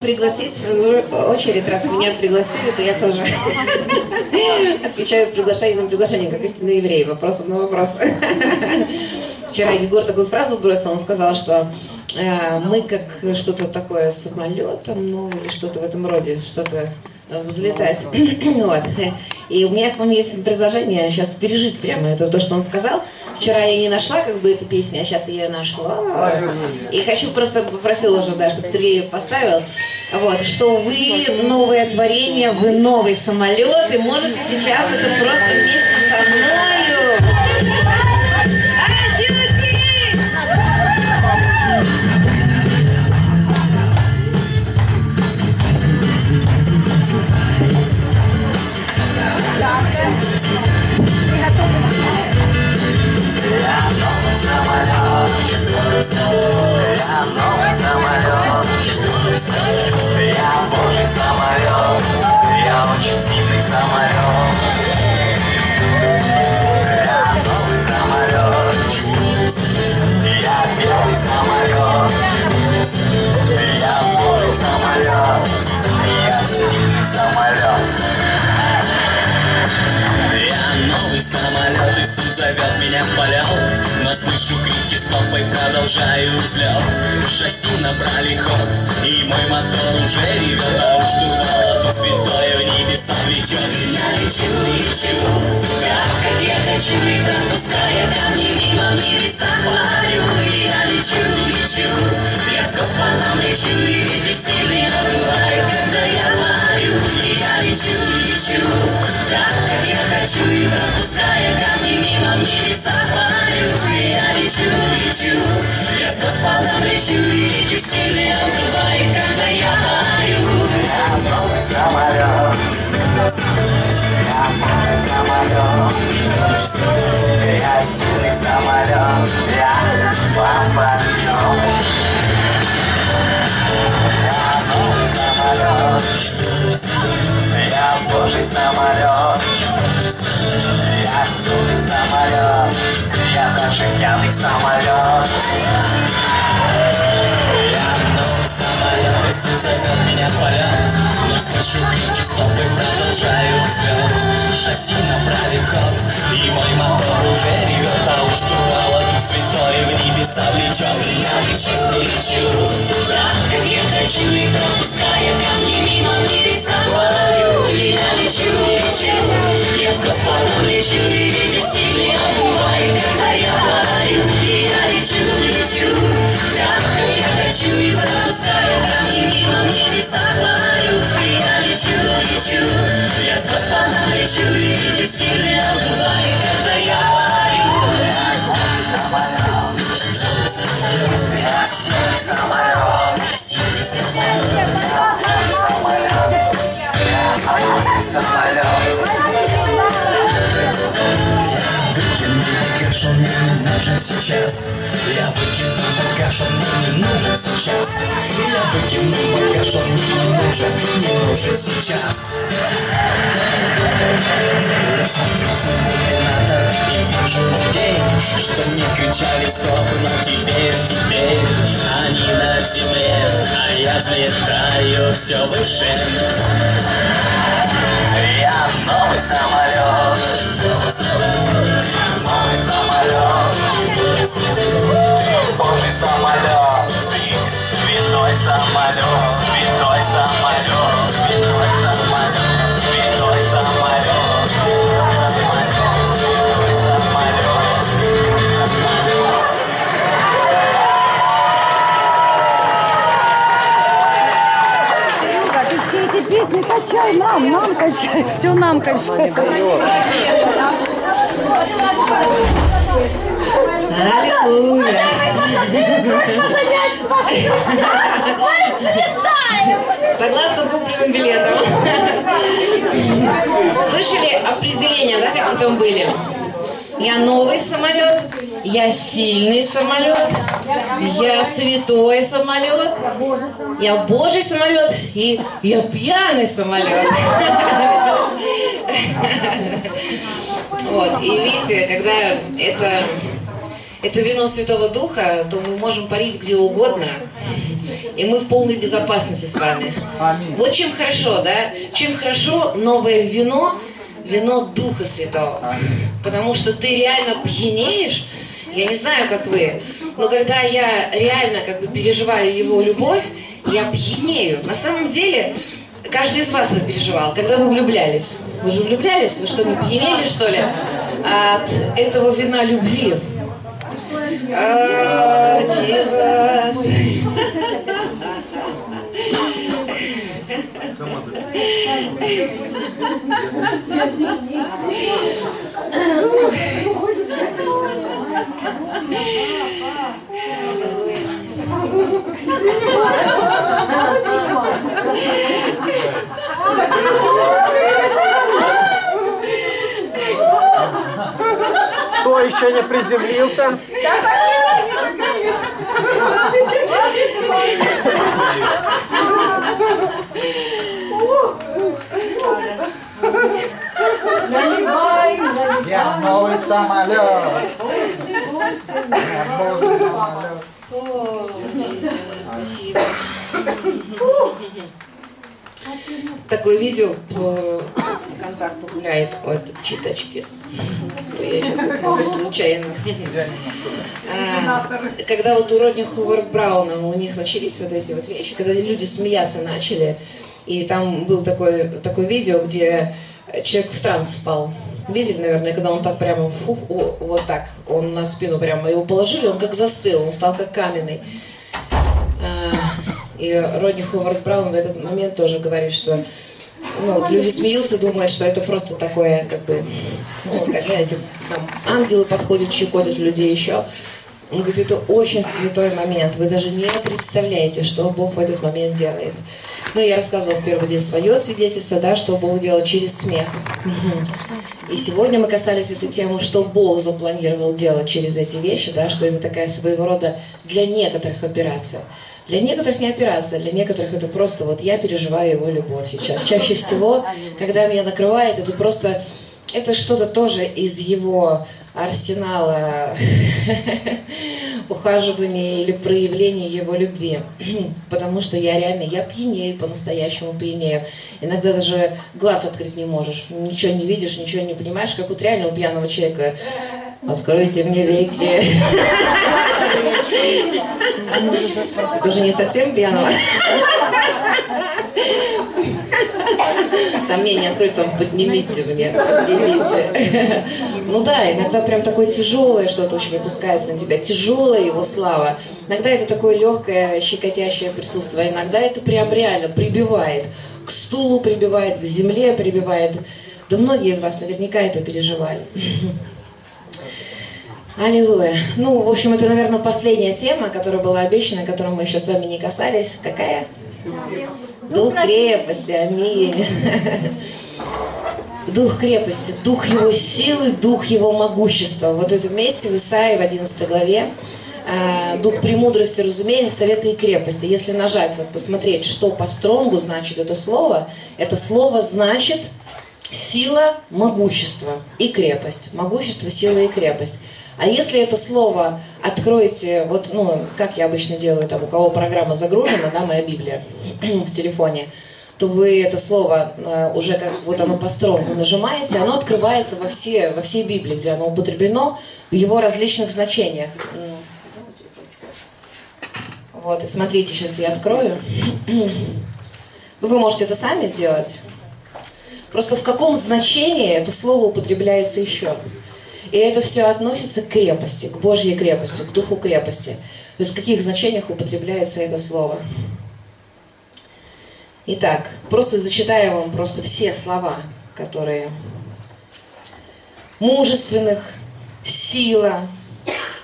пригласить в свою очередь, раз меня пригласили, то я тоже отвечаю приглашение на приглашение, как истинный еврей. Вопрос на вопрос. Вчера Егор такую фразу бросил, он сказал, что э, мы как что-то такое самолетом, ну или что-то в этом роде, что-то взлетать. вот. И у меня к вам есть предложение сейчас пережить прямо это, то, что он сказал. Вчера я не нашла как бы эту песню, а сейчас я ее нашла. И хочу просто попросил уже, да, чтобы Сергей ее поставил. Вот, что вы новое творение, вы новый самолет, и можете сейчас это просто вместе со мною. Я новый самолет Я божий самолет Я очень сильный самолет Я новый самолет Я белый самолет Я божий самолет Я сильный самолет я новый самолет, Иисус зовет меня в полет слышу крики стоп и продолжаю взлет Шасси набрали ход, и мой мотор уже ревет А у штурвала то святое в небеса влечет Я лечу, лечу, как, как я хочу И пропуская камни мимо небеса парю И я лечу, лечу, я с Господом лечу И ветер сильный обдувает, когда я парю И я лечу, лечу, как, как я хочу И пропуская камни мимо небеса И я лечу, лечу, я с Господом лечу И ветер сильный обдувает, когда я парю Я новый самолет Я новый самолет Я сильный самолет Я бомбардируем Я новый самолет Я божий самолет. Я сильный самолет. Я даже пьяный самолет. Я новый самолет Иисус зовет меня в полет. Но слышу крики стоп и продолжаю взлет Шасси набрали ход И мой мотор уже ревет А у штурвала тут святой в небеса влечет И я лечу, лечу. Так, как я хочу И пропуская камни мимо И я лечу, лечу Я с Господом лечу И ветер сильный обдувает, когда я парю И я лечу, лечу Так, как я хочу И пропуская камни мимо небеса парю И я лечу, лечу Я с Господом лечу И ветер сильный обдувает, когда я парю самолет самолет самолет Выкину багаж, он мне не нужен сейчас Я выкину багаж, он мне не нужен сейчас Я выкину багаж, он мне не нужен, не нужен сейчас Я смотрю в иллюминатор и вижу людей Что мне кричали стоп, но теперь, теперь Они на земле, а я взлетаю все выше Божий самолет, ты святой самолет, святой самолет, качай нам, нам качай, все нам качай. Согласно купленным билетам. Слышали определение, да, как мы там были? Я новый самолет, я сильный самолет, я святой самолет, я божий самолет и я пьяный самолет. Вот, и видите, когда это, это вино Святого Духа, то мы можем парить где угодно. И мы в полной безопасности с вами. Аминь. Вот чем хорошо, да? Чем хорошо новое вино, вино Духа Святого. Потому что ты реально пьянеешь, я не знаю, как вы, но когда я реально как бы переживаю его любовь, я пьянею. На самом деле, каждый из вас это переживал, когда вы влюблялись. Вы же влюблялись? Вы что, не пьянели, что ли? От этого вина любви. А, Jesus. Кто еще не приземлился? Я новый самолет. Я новый самолет. О, спасибо. Такое видео по контакту гуляет. Читочки. То я сейчас случайно. А, Когда вот у Родни Ховард Брауна у них начались вот эти вот вещи, когда люди смеяться начали, и там был такое, такое видео, где человек в транс впал. Видели, наверное, когда он так прямо, фу, о, вот так, он на спину прямо его положили, он как застыл, он стал как каменный. А, И Родни Ховард Браун в этот момент тоже говорит, что ну, вот люди смеются, думают, что это просто такое, как бы, ну, как, знаете, там ангелы подходят, щекотят людей еще. Он говорит, это очень святой момент. Вы даже не представляете, что Бог в этот момент делает. Ну, я рассказывала в первый день свое свидетельство, да, что Бог делал через смех. И сегодня мы касались этой темы, что Бог запланировал делать через эти вещи, да, что это такая своего рода для некоторых операция. Для некоторых не операция, для некоторых это просто вот я переживаю его любовь сейчас. Чаще всего, когда меня накрывает, это просто, это что-то тоже из его арсенала ухаживания или проявления его любви. Потому что я реально, я пьянею, по-настоящему пьянею. Иногда даже глаз открыть не можешь. Ничего не видишь, ничего не понимаешь, как вот реально у пьяного человека. Откройте мне веки. Тоже не совсем пьяного. Там мне не откройте, там поднимите мне, поднимите. Ну да, иногда прям такое тяжелое что-то очень опускается на тебя, тяжелая его слава. Иногда это такое легкое, щекотящее присутствие, иногда это прям реально прибивает. К стулу прибивает, к земле прибивает. Да многие из вас наверняка это переживали. Аллилуйя. Ну, в общем, это, наверное, последняя тема, которая была обещана, которую мы еще с вами не касались. Какая? Дух крепости, аминь. Дух крепости, дух его силы, дух его могущества. Вот это вместе в Исаии в 11 главе. а, Дух премудрости, разумения, совета и крепости. Если нажать, вот посмотреть, что по стронгу значит это слово, это слово значит сила, могущество и крепость. Могущество, сила и крепость. А если это слово откроете, вот, ну, как я обычно делаю, там, у кого программа загружена, да, моя Библия в телефоне, то вы это слово э, уже как вот оно по стронгу нажимаете, оно открывается во, все, во всей Библии, где оно употреблено в его различных значениях. Вот, и смотрите, сейчас я открою. Ну, Вы можете это сами сделать. Просто в каком значении это слово употребляется еще. И это все относится к крепости, к Божьей крепости, к духу крепости. То есть в каких значениях употребляется это слово. Итак, просто зачитаю вам просто все слова, которые мужественных, сила,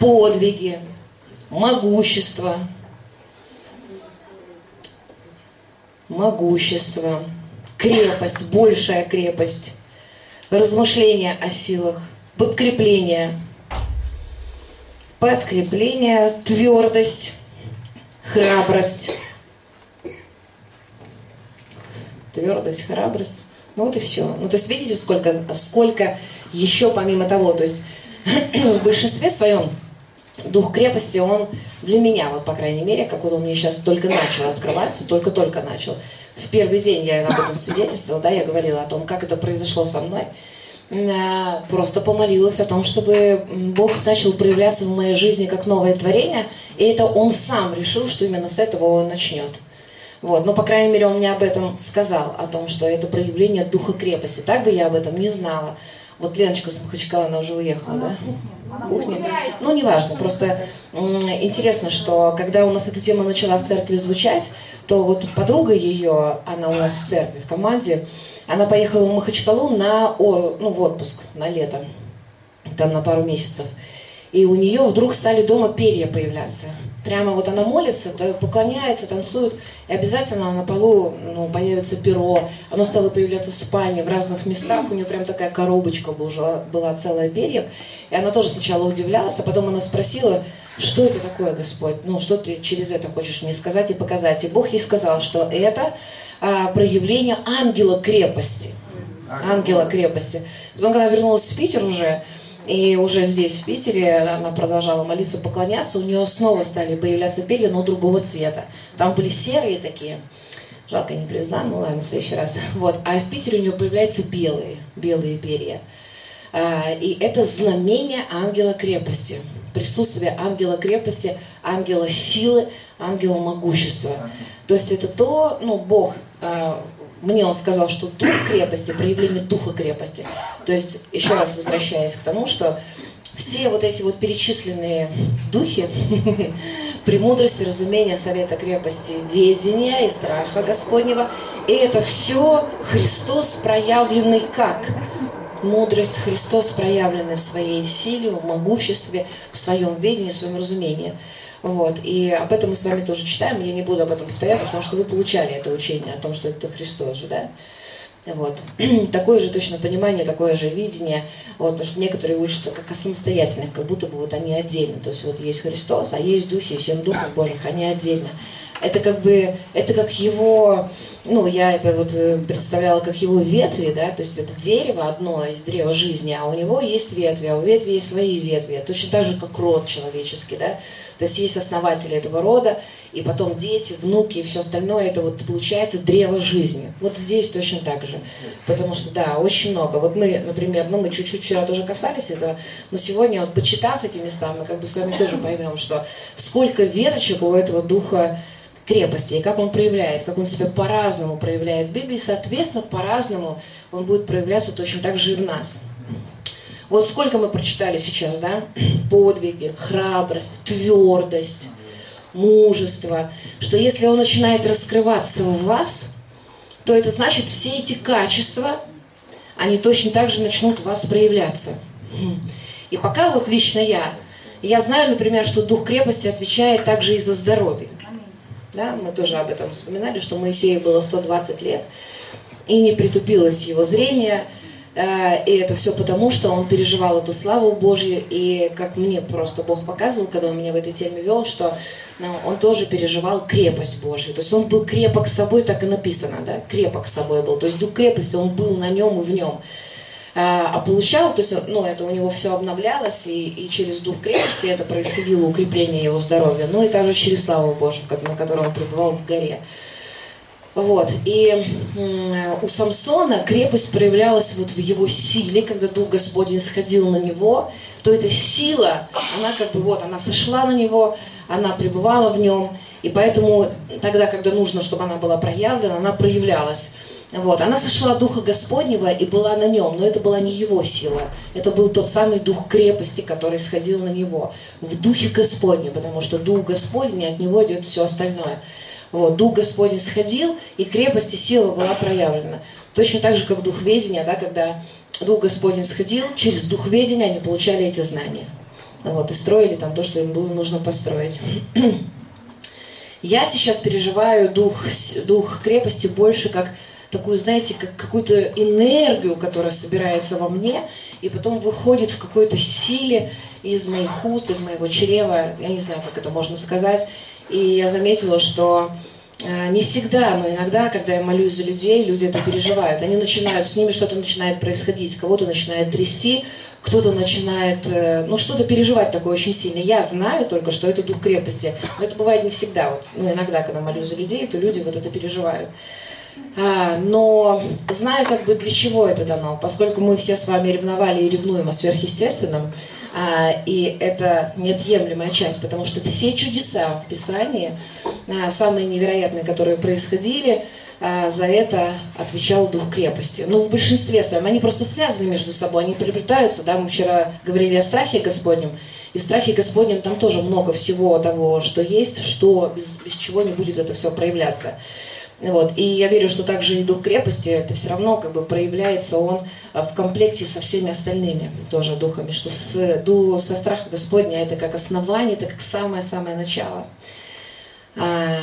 подвиги, могущество, могущество, крепость, большая крепость, размышления о силах, подкрепление, подкрепление, твердость, храбрость, твердость, храбрость. Ну вот и все. Ну то есть видите, сколько, сколько еще помимо того, то есть в большинстве своем дух крепости, он для меня, вот по крайней мере, как вот он мне сейчас только начал открываться, только-только начал. В первый день я об этом свидетельствовала, да, я говорила о том, как это произошло со мной. Э, Просто помолилась о том, чтобы Бог начал проявляться в моей жизни как новое творение, и это Он сам решил, что именно с этого Он начнет. Вот. Но, по крайней мере, он мне об этом сказал, о том, что это проявление духа крепости. Так бы я об этом не знала. Вот Леночка с Махачкала, она уже уехала, да? Кухня. Ну, неважно. Просто интересно, что когда у нас эта тема начала в церкви звучать, то вот подруга ее, она у нас в церкви, в команде, она поехала в Махачкалу на, о, ну, в отпуск, на лето, там на пару месяцев. И у нее вдруг стали дома перья появляться. Прямо вот она молится, поклоняется, танцует, и обязательно на полу ну, появится перо. Оно стало появляться в спальне, в разных местах. У нее прям такая коробочка была, была целая перьев. И она тоже сначала удивлялась, а потом она спросила, что это такое, Господь? Ну, что ты через это хочешь мне сказать и показать? И Бог ей сказал, что это а, проявление ангела крепости. Ангела крепости. Потом, когда вернулась в Питер уже, и уже здесь, в Питере, она продолжала молиться, поклоняться, у нее снова стали появляться перья, но другого цвета. Там были серые такие. Жалко, я не привезла, ну ладно, в следующий раз. Вот. А в Питере у нее появляются белые, белые перья. А, И это знамение ангела крепости. Присутствие ангела крепости, ангела силы, ангела могущества. То есть это то, ну, Бог, а, мне он сказал, что дух крепости, проявление духа крепости. То есть, еще раз возвращаясь к тому, что все вот эти вот перечисленные духи, премудрости, разумения, совета крепости, ведения и страха Господнего, и это все Христос проявленный как? Мудрость Христос проявленный в своей силе, в могуществе, в своем ведении, в своем разумении. Вот. И об этом мы с вами тоже читаем, я не буду об этом повторяться, потому что вы получали это учение о том, что это Христос же, да? Вот. Такое же точно понимание, такое же видение. Вот, потому что некоторые учатся как о самостоятельных, как будто бы вот они отдельно. То есть вот есть Христос, а есть духи, семь духов Божьих, они отдельно. Это как бы, это как его, ну, я это вот э, представляла как его ветви, да, то есть это дерево одно из древа жизни, а у него есть ветви, а у ветви есть свои ветви, точно так же, как род человеческий, да, то есть есть основатели этого рода, и потом дети, внуки и все остальное, это вот получается древо жизни. Вот здесь точно так же. Потому что, да, очень много. Вот мы, например, ну мы чуть-чуть вчера тоже касались этого, но сегодня вот почитав эти места, мы как бы с вами тоже поймем, что сколько веточек у этого духа крепости, и как он проявляет, как он себя по-разному проявляет в Библии, соответственно, по-разному он будет проявляться точно так же и в нас. Вот сколько мы прочитали сейчас, да? Подвиги, храбрость, твердость, мужество. Что если он начинает раскрываться в вас, то это значит, все эти качества, они точно так же начнут в вас проявляться. И пока вот лично я, я знаю, например, что дух крепости отвечает также и за здоровье. Да, мы тоже об этом вспоминали, что Моисею было 120 лет, и не притупилось его зрение, И это все потому, что он переживал эту славу Божью. И как мне просто Бог показывал, когда он меня в этой теме вел, что ну, он тоже переживал крепость Божью. То есть он был крепок собой, так и написано, да, крепок собой был. То есть дух крепости, он был на нем и в нем. А а получал, то есть, ну, это у него все обновлялось, и, и через дух крепости это происходило укрепление его здоровья, ну и также через славу Божью, на которой он пребывал в горе. Вот. И у Самсона крепость проявлялась вот в его силе, когда Дух Господень сходил на него, то эта сила, она как бы вот, она сошла на него, она пребывала в нем, и поэтому тогда, когда нужно, чтобы она была проявлена, она проявлялась. Вот. Она сошла Духа Господнего и была на нем, но это была не его сила. Это был тот самый Дух крепости, который сходил на него. В Духе Господне, потому что Дух Господень, от него идет все остальное. Вот, Дух Господень сходил, и крепость и сила была проявлена. Точно так же, как Дух Ведения, да, когда Дух Господень сходил, через Дух Ведения они получали эти знания. Вот, и строили там то, что им было нужно построить. Я сейчас переживаю дух, дух крепости больше как такую, знаете, как какую-то энергию, которая собирается во мне, и потом выходит в какой-то силе из моих уст, из моего чрева, я не знаю, как это можно сказать. И я заметила, что А, Не всегда, но иногда, когда я молюсь за людей, люди это переживают. Они начинают, с ними что-то начинает происходить, кого-то начинает трясти, кто-то начинает, э, ну, что-то переживать такое очень сильно. Я знаю только, что это дух крепости. Но это бывает не всегда. Вот, ну, иногда, когда молюсь за людей, то люди вот это переживают. А, но знаю как бы для чего это дано, поскольку мы все с вами ревновали и ревнуем о сверхъестественном, и это неотъемлемая часть, потому что все чудеса в Писании, а, самые невероятные, которые происходили, а, за это отвечал дух крепости. Ну, в большинстве своем. Они просто связаны между собой, они приобретаются. Да? Мы вчера говорили о страхе Господнем, и в страхе Господнем там тоже много всего того, что есть, что без, без чего не будет это все проявляться. Вот. И я верю, что также и дух крепости, это все равно как бы проявляется он а, в комплекте со всеми остальными тоже духами, что с, ду, со страха Господня это как основание, это как самое-самое начало. А,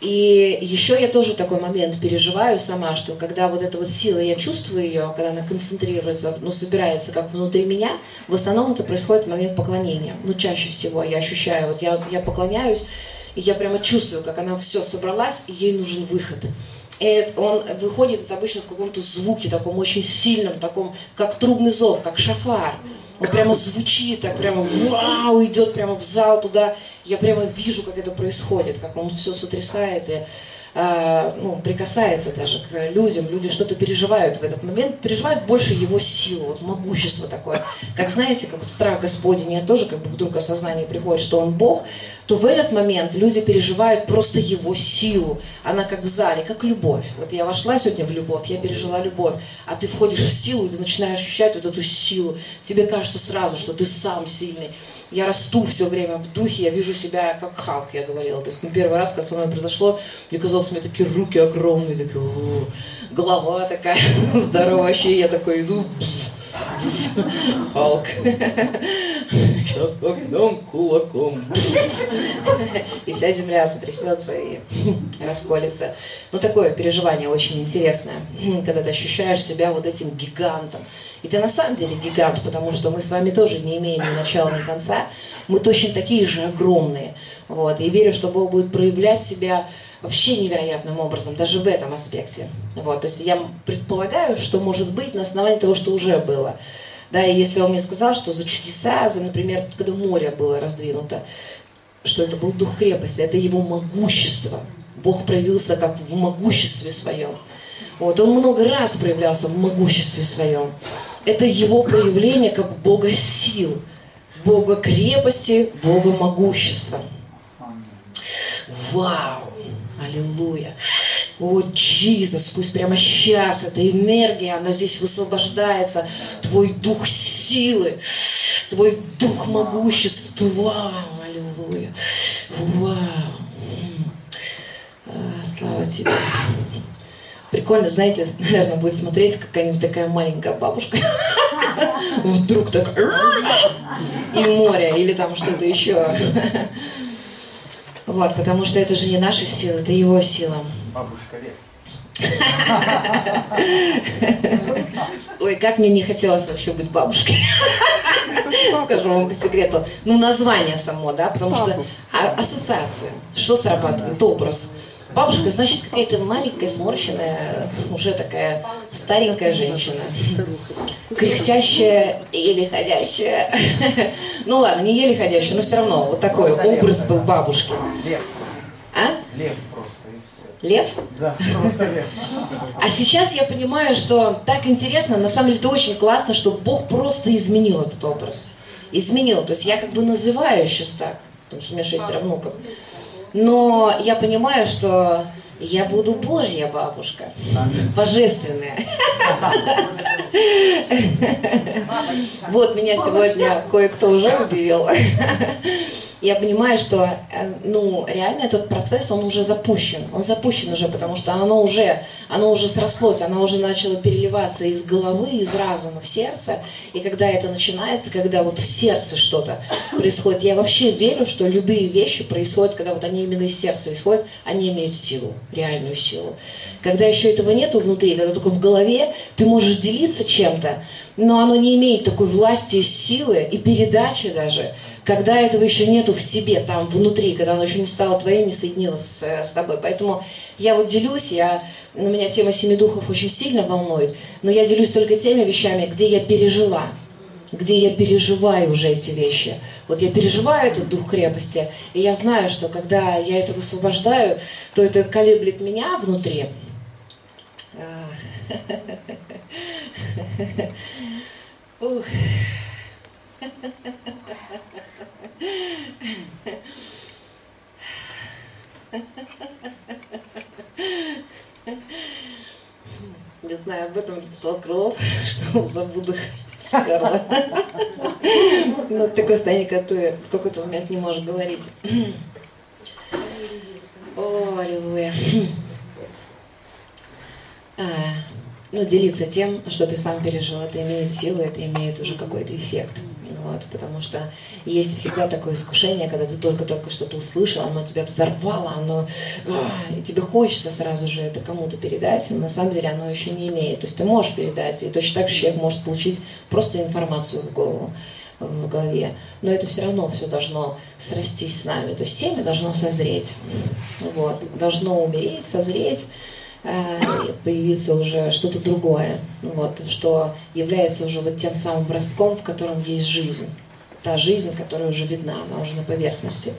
и еще я тоже такой момент переживаю сама, что когда вот эта вот сила, я чувствую ее, когда она концентрируется, ну, собирается как внутри меня, в основном это происходит в момент поклонения. Ну, чаще всего я ощущаю, вот я, я поклоняюсь, и я прямо чувствую, как она все собралась, и ей нужен выход. И он выходит это обычно в каком-то звуке, таком очень сильном, таком, как трубный зов, как шафар. Он прямо звучит, так прямо вау, идет прямо в зал туда. Я прямо вижу, как это происходит, как он все сотрясает и э, ну, прикасается даже к людям. Люди что-то переживают в этот момент, переживают больше его силу, вот могущество такое. Как знаете, как вот страх Господень, я тоже как бы вдруг осознание приходит, что он Бог, то в этот момент люди переживают просто его силу. Она как в зале, как любовь. Вот я вошла сегодня в любовь, я пережила любовь, а ты входишь в силу, и ты начинаешь ощущать вот эту силу. Тебе кажется сразу, что ты сам сильный. Я расту все время в духе, я вижу себя как Халк, я говорила. То есть, ну, первый раз, когда со мной произошло, мне казалось, у меня такие руки огромные, такие, голова такая здоровая, я такой иду, Халк. Сейчас огнем кулаком. И вся земля сотрясется и расколется. Ну, такое переживание очень интересное, когда ты ощущаешь себя вот этим гигантом. И ты на самом деле гигант, потому что мы с вами тоже не имеем ни начала, ни конца. Мы точно такие же огромные. Вот. И верю, что Бог будет проявлять себя вообще невероятным образом, даже в этом аспекте. Вот. То есть я предполагаю, что может быть на основании того, что уже было. Да, и если он мне сказал, что за чудеса, за, например, когда море было раздвинуто, что это был дух крепости, это его могущество. Бог проявился как в могуществе своем. Вот, он много раз проявлялся в могуществе своем. Это его проявление как Бога сил, Бога крепости, Бога могущества. Вау! Аллилуйя! О, Иисус, пусть прямо сейчас эта энергия, она здесь высвобождается. Твой дух силы, твой дух могущества. Аллилуйя. Вау. А, слава тебе. Прикольно, знаете, наверное, будет смотреть какая-нибудь такая маленькая бабушка. Вдруг так и море, или там что-то еще. Вот, потому что это же не наша сила, это его сила. Бабушка Лев. Ой, как мне не хотелось вообще быть бабушкой. Скажу вам по секрету. Ну, название само, да, потому что а- ассоциация. Что срабатывает? Образ. Бабушка, значит, какая-то маленькая, сморщенная, уже такая старенькая женщина. Кряхтящая, еле ходящая. Ну ладно, не еле ходящая, но все равно вот такой образ был бабушки. Лев. А? Лев просто. Лев? Да, просто лев. А сейчас я понимаю, что так интересно, на самом деле это очень классно, что Бог просто изменил этот образ. Изменил. То есть я как бы называю сейчас так, потому что у меня шестеро внуков. Но я понимаю, что я буду Божья бабушка, божественная. Вот меня сегодня кое-кто уже удивил. Я понимаю, что, э, ну, реально этот процесс, он уже запущен. Он запущен уже, потому что оно уже, оно уже срослось, оно уже начало переливаться из головы, из разума в сердце. И когда это начинается, когда вот в сердце что-то происходит, я вообще верю, что любые вещи происходят, когда вот они именно из сердца исходят, они имеют силу, реальную силу. Когда еще этого нету внутри, когда только в голове, ты можешь делиться чем-то, но оно не имеет такой власти, силы и передачи даже, когда этого еще нету в тебе, там, внутри, когда оно еще не стало твоим, не соединилось с, с тобой. Поэтому я вот делюсь, я, на меня тема семи духов очень сильно волнует, но я делюсь только теми вещами, где я пережила, где я переживаю уже эти вещи. Вот я переживаю этот дух крепости, и я знаю, что когда я это высвобождаю, то это колеблет меня внутри. Ух. Не знаю, об этом написал Крылов, что забуду сперва. Ну, такое состояние, когда ты в какой-то момент не можешь говорить. О, аллилуйя. А, ну, делиться тем, что ты сам пережил, это имеет силу, это имеет уже какой-то эффект. Вот, потому что есть всегда такое искушение, когда ты только-только что-то услышал, оно тебя взорвало, оно, а, и тебе хочется сразу же это кому-то передать, но на самом деле оно еще не имеет. То есть ты можешь передать, и точно так же человек может получить просто информацию в голову в голове, но это все равно все должно срастись с нами. То есть семя должно созреть, вот, должно умереть, созреть, появиться уже что-то другое, вот, что является уже вот тем самым ростком, в котором есть жизнь. Та жизнь, которая уже видна, она уже на поверхности.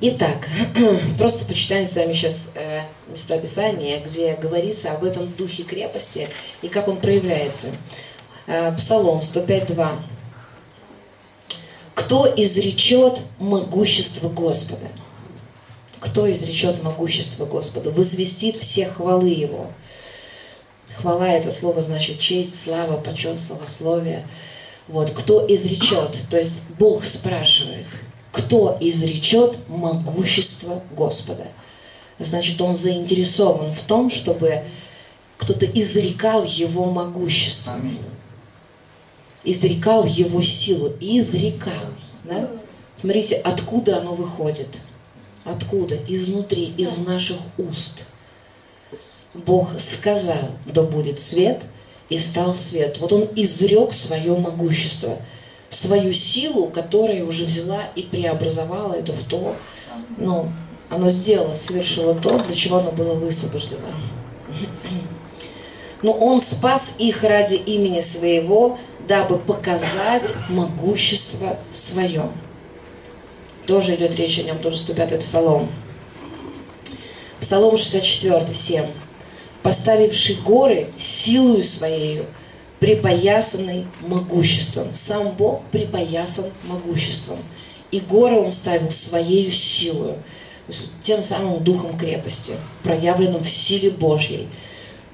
Итак, просто почитаем с вами сейчас э, места Писания, где говорится об этом духе крепости и как он проявляется. Э, Псалом 105.2. «Кто изречет могущество Господа?» Кто изречет могущество Господа, возвестит все хвалы Его. Хвала – это слово значит честь, слава, почет, славословие. Вот, кто изречет, то есть Бог спрашивает, кто изречет могущество Господа. Значит, Он заинтересован в том, чтобы кто-то изрекал Его могущество, изрекал Его силу, изрекал. Да? Смотрите, откуда оно выходит – Откуда? Изнутри, из наших уст. Бог сказал, да будет свет, и стал свет. Вот Он изрек свое могущество, свою силу, которая уже взяла и преобразовала это в то, ну, оно сделало, совершило то, для чего оно было высвобождено. Но Он спас их ради имени Своего, дабы показать могущество Свое. Тоже идет речь о нем, тоже 105-й псалом. Псалом 64, 7. «Поставивший горы силою своею, припоясанный могуществом». Сам Бог припоясан могуществом. И горы он ставил своею силою, тем самым духом крепости, проявленным в силе Божьей.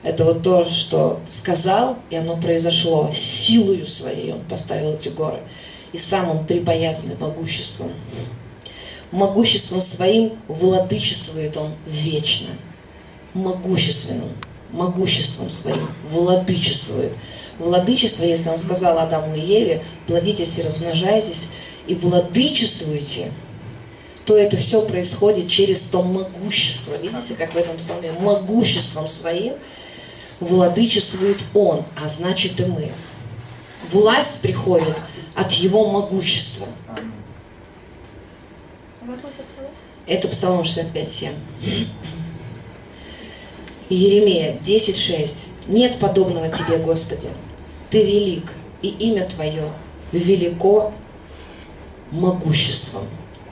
Это вот то, что сказал, и оно произошло. Силою своей он поставил эти горы. И сам он припоясанный могуществом могуществом своим владычествует он вечно. Могущественным, могуществом своим владычествует. Владычество, если он сказал Адаму и Еве, плодитесь и размножайтесь, и владычествуйте, то это все происходит через то могущество. Видите, как в этом псалме? Могуществом своим владычествует он, а значит и мы. Власть приходит от его могущества. Это Псалом 65.7. Еремея 10.6. Нет подобного тебе, Господи. Ты велик, и имя Твое велико могуществом.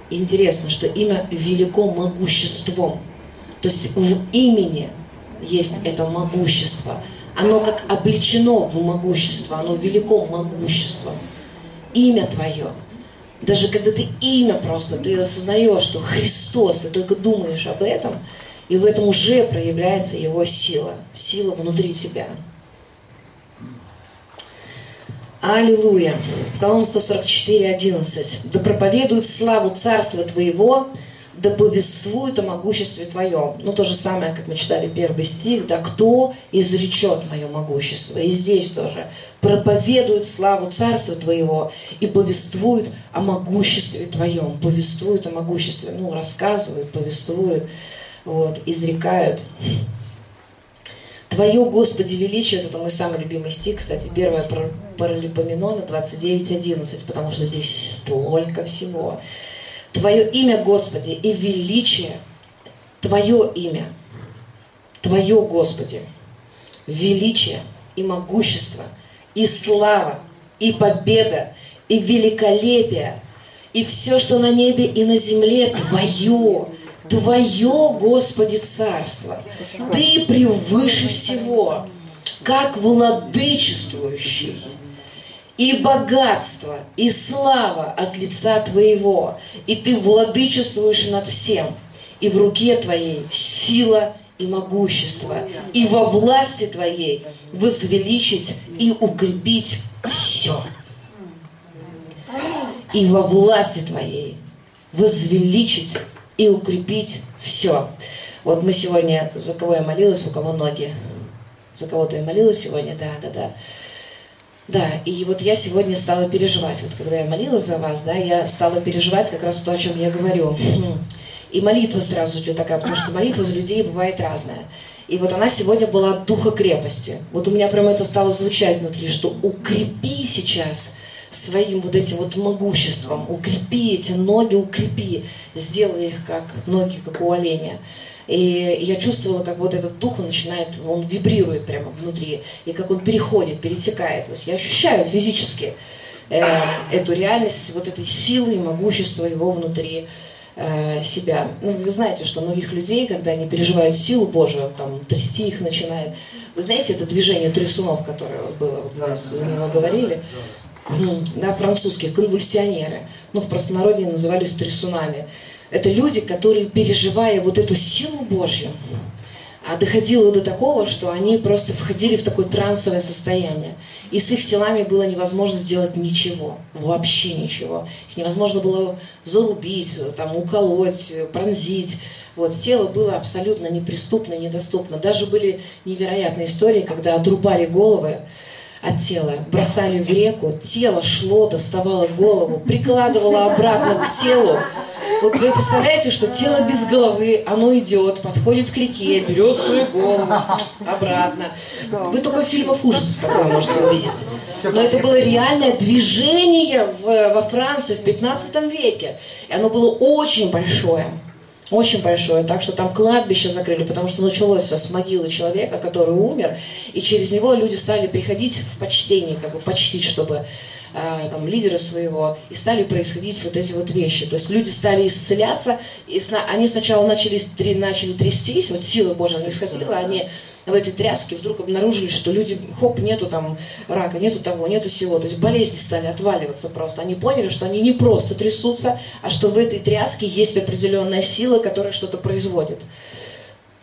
Интересно, что имя велико могуществом. То есть в имени есть это могущество. Оно как обличено в могущество, оно велико могуществом. Имя Твое – даже когда ты имя просто, ты осознаешь, что Христос, ты только думаешь об этом, и в этом уже проявляется Его сила, сила внутри тебя. Аллилуйя. Псалом 144, 11. «Да проповедует славу Царства Твоего, да повествует о могуществе Твоем». Ну, то же самое, как мы читали первый стих, да, «Кто изречет мое могущество?» И здесь тоже проповедуют славу Царства Твоего и повествуют о могуществе Твоем, повествуют о могуществе, ну, рассказывают, повествуют, вот, изрекают. Твое, Господи, величие, это мой самый любимый стих, кстати, первое Паралипоменона 29.11, потому что здесь столько всего. Твое имя, Господи, и величие, Твое имя, Твое, Господи, величие и могущество, и слава, и победа, и великолепие, и все, что на небе и на земле, Твое, Твое, Господи, царство. Ты превыше всего, как владычествующий. И богатство, и слава от лица Твоего, и Ты владычествуешь над всем. И в руке Твоей сила и могущество, и во власти Твоей возвеличить и укрепить все. И во власти Твоей возвеличить и укрепить все. Вот мы сегодня, за кого я молилась, у кого ноги? За кого-то я молилась сегодня, да, да, да. Да, и вот я сегодня стала переживать, вот когда я молилась за вас, да, я стала переживать как раз то, о чем я говорю. И молитва сразу идет такая, потому что молитва за людей бывает разная. И вот она сегодня была от духа крепости. Вот у меня прямо это стало звучать внутри, что укрепи сейчас своим вот этим вот могуществом, укрепи эти ноги, укрепи, сделай их как ноги, как у оленя. И я чувствовала, как вот этот дух, он начинает, он вибрирует прямо внутри, и как он переходит, перетекает. То есть я ощущаю физически э, эту реальность, вот этой силы и могущества его внутри э, себя. Ну, вы знаете, что многих людей, когда они переживают силу Божию, там, трясти их начинает. Вы знаете это движение трясунов, которое было, вот мы с него говорили? да, французских, конвульсионеры, ну, в простонародье назывались трясунами. Это люди, которые, переживая вот эту силу Божью, а доходило до такого, что они просто входили в такое трансовое состояние. И с их телами было невозможно сделать ничего, вообще ничего. Их невозможно было зарубить, там, уколоть, пронзить. Вот, тело было абсолютно неприступно, недоступно. Даже были невероятные истории, когда отрубали головы, от тела, бросали в реку, тело шло, доставало голову, прикладывало обратно к телу. Вот вы представляете, что тело без головы, оно идет, подходит к реке, берет свою голову обратно. Вы только в фильмах ужасов такое можете увидеть. Но это было реальное движение в, во Франции в 15 веке. И оно было очень большое. Очень большое, так что там кладбище закрыли, потому что началось с могилы человека, который умер, и через него люди стали приходить в почтение, как бы почтить, чтобы там, лидера своего, и стали происходить вот эти вот вещи. То есть люди стали исцеляться, и сна, они сначала начали, начали трястись, вот сила Божья схватила, они в этой тряске вдруг обнаружили, что люди, хоп, нету там рака, нету того, нету всего. То есть болезни стали отваливаться просто. Они поняли, что они не просто трясутся, а что в этой тряске есть определенная сила, которая что-то производит.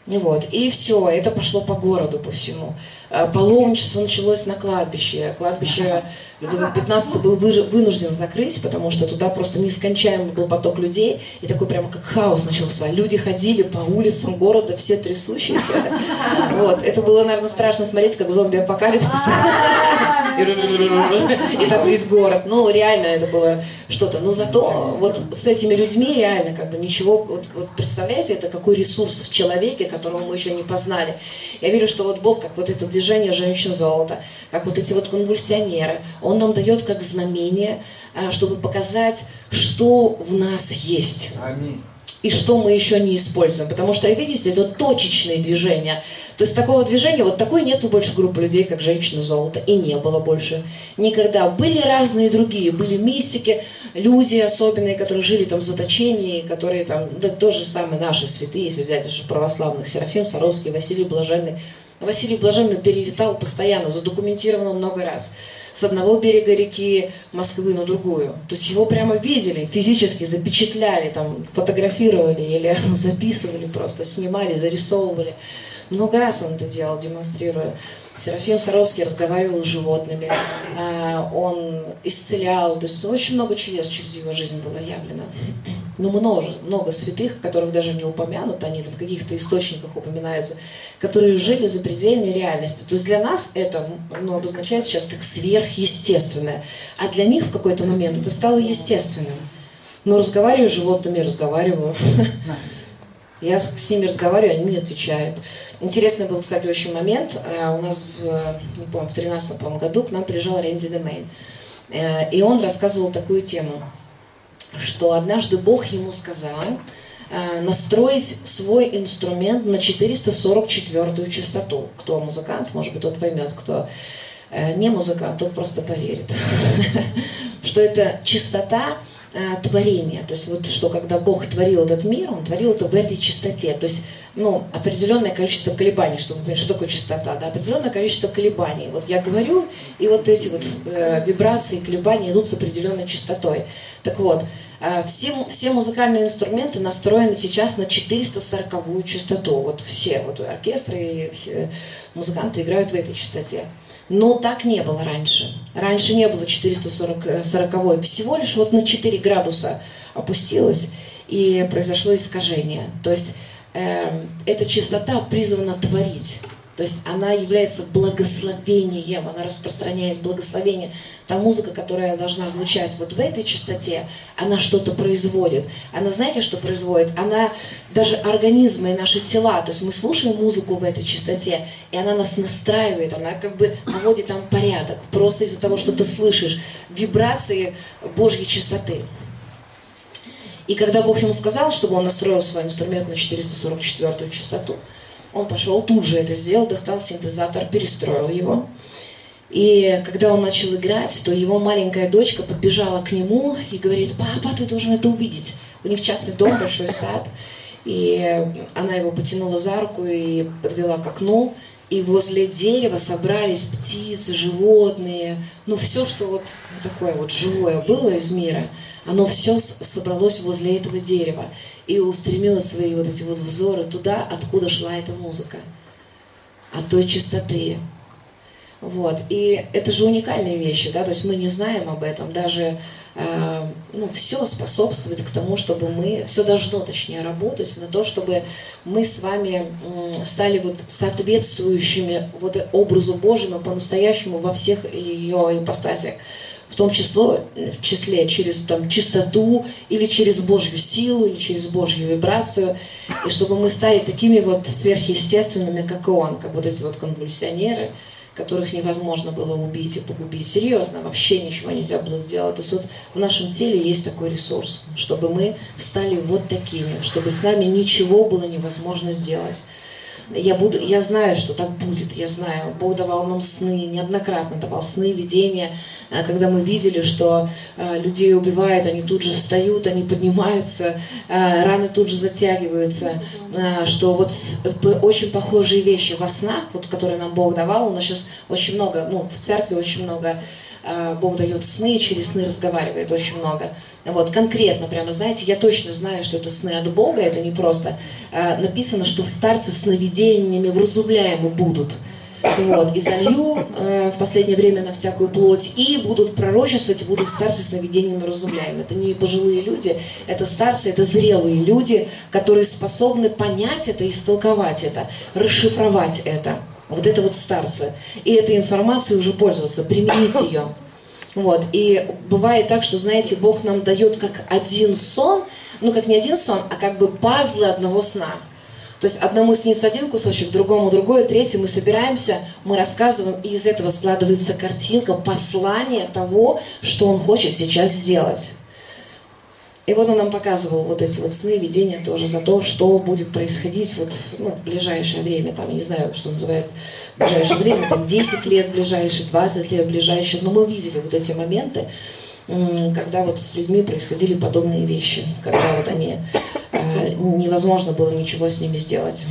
Вот. И все, это пошло по городу, по всему. А, паломничество началось на кладбище. Кладбище Людовик XV был вынужден закрыть, потому что туда просто нескончаемый был поток людей, и такой прямо как хаос начался. Люди ходили по улицам города, все трясущиеся. Вот. Это было, наверное, страшно смотреть, как зомби-апокалипсис. И так весь город. Ну, реально это было что-то. Но зато вот с этими людьми реально как бы ничего... Вот, вот представляете, это какой ресурс в человеке, которого мы еще не познали. Я верю, что вот Бог, как вот это движение женщин золота, как вот эти вот конвульсионеры, Он нам дает как знамение, а, чтобы показать, что в нас есть. Аминь. И что мы еще не используем. Потому что, видите, это точечные движения. То есть такого движения, вот такой нету больше группы людей, как женщины золота. И не было больше. Никогда. Были разные другие. Были мистики, люди особенные, которые жили там в заточении, которые там, да, то же самое наши святые, если взять уже православных, Серафим, Саровский, Василий Блаженный. Василий Блаженный перелетал постоянно, задокументировано много раз с одного берега реки Москвы на другую. То есть его прямо видели, физически запечатляли, там, фотографировали или записывали просто, снимали, зарисовывали. Много раз он это делал, демонстрируя. Серафим Саровский разговаривал с животными, а, он исцелял, то есть очень много чудес через его жизнь было явлено. Ну, много, много святых, которых даже не упомянут, они в каких-то источниках упоминаются, которые жили за предельной реальностью. То есть для нас это ну, обозначает сейчас как сверхъестественное, а для них в какой-то момент это стало естественным. Ну, разговариваю с животными, разговариваю. Я с ними разговариваю, они мне отвечают. Интересный был, кстати, очень момент. Э, У нас, в, не помню, в 13 по году к нам приезжал Рэнди Демейн. Э, И он рассказывал такую тему, что однажды Бог ему сказал э, настроить свой инструмент на 444 частоту. Кто музыкант, может быть, тот поймет, кто не музыкант, тот просто поверит. Что это частота творения. То есть вот что когда Бог творил этот мир, Он творил это в этой частоте. То есть ну, определенное количество колебаний, чтобы понять, что такое частота, да, определенное количество колебаний. Вот я говорю, и вот эти вот э, вибрации, колебания идут с определенной частотой. Так вот, э, все, все музыкальные инструменты настроены сейчас на 440-ую частоту. Вот все, вот оркестры и все музыканты играют в этой частоте. Но так не было раньше. Раньше не было 440 Всего лишь вот на 4 градуса опустилось, и произошло искажение. То есть эм, эта частота призвана творить. То есть она является благословением, она распространяет благословение. Та музыка, которая должна звучать вот в этой частоте, она что-то производит. Она, знаете, что производит? Она даже организмы и наши тела, то есть мы слушаем музыку в этой частоте, и она нас настраивает, она как бы наводит там порядок, просто из-за того, что ты слышишь вибрации Божьей частоты. И когда Бог ему сказал, чтобы он настроил свой инструмент на 444 частоту, он пошел, тут же это сделал, достал синтезатор, перестроил его. И когда он начал играть, то его маленькая дочка подбежала к нему и говорит, папа, ты должен это увидеть. У них частный дом, большой сад. И она его потянула за руку и подвела к окну. И возле дерева собрались птицы, животные, ну все, что вот такое вот живое было из мира, оно все собралось возле этого дерева и устремило свои вот эти вот взоры туда, откуда шла эта музыка, от той чистоты. Вот. И это же уникальные вещи, да, то есть мы не знаем об этом, даже э, ну, все способствует к тому, чтобы мы, все должно, точнее, работать на то, чтобы мы с вами м, стали вот соответствующими вот образу Божьему по-настоящему во всех ее ипостасях в том числе, в числе через там, чистоту или через Божью силу, или через Божью вибрацию, и чтобы мы стали такими вот сверхъестественными, как и он, как вот эти вот конвульсионеры, которых невозможно было убить и погубить. Серьезно, вообще ничего нельзя было сделать. То есть вот в нашем теле есть такой ресурс, чтобы мы стали вот такими, чтобы с нами ничего было невозможно сделать. Я, буду, я знаю, что так будет, я знаю. Бог давал нам сны, неоднократно давал сны, видения, когда мы видели, что э, людей убивают, они тут же встают, они поднимаются, э, раны тут же затягиваются, э, что вот очень похожие вещи во снах, вот, которые нам Бог давал, у нас сейчас очень много, ну, в церкви очень много Бог дает сны, через сны разговаривает очень много. Вот, конкретно, прямо, знаете, я точно знаю, что это сны от Бога, это не просто. Написано, что старцы сновидениями вразумляемы будут. Вот, и залью э, в последнее время на всякую плоть, и будут пророчествовать, будут старцы с сновидениями разумляемы. Это не пожилые люди, это старцы, это зрелые люди, которые способны понять это, истолковать это, расшифровать это. Вот это вот старцы. И этой информацией уже пользоваться, применить ее. Вот. И бывает так, что, знаете, Бог нам дает как один сон, ну как не один сон, а как бы пазлы одного сна. То есть одному снится один кусочек, другому другой, третий мы собираемся, мы рассказываем, и из этого складывается картинка, послание того, что он хочет сейчас сделать. И вот он нам показывал вот эти вот сны, видения тоже за то, что будет происходить вот ну, в ближайшее время, там, я не знаю, что называют в ближайшее время, там 10 лет ближайшие, 20 лет ближайшие, но мы видели вот эти моменты, когда вот с людьми происходили подобные вещи, когда вот они невозможно было ничего с ними сделать.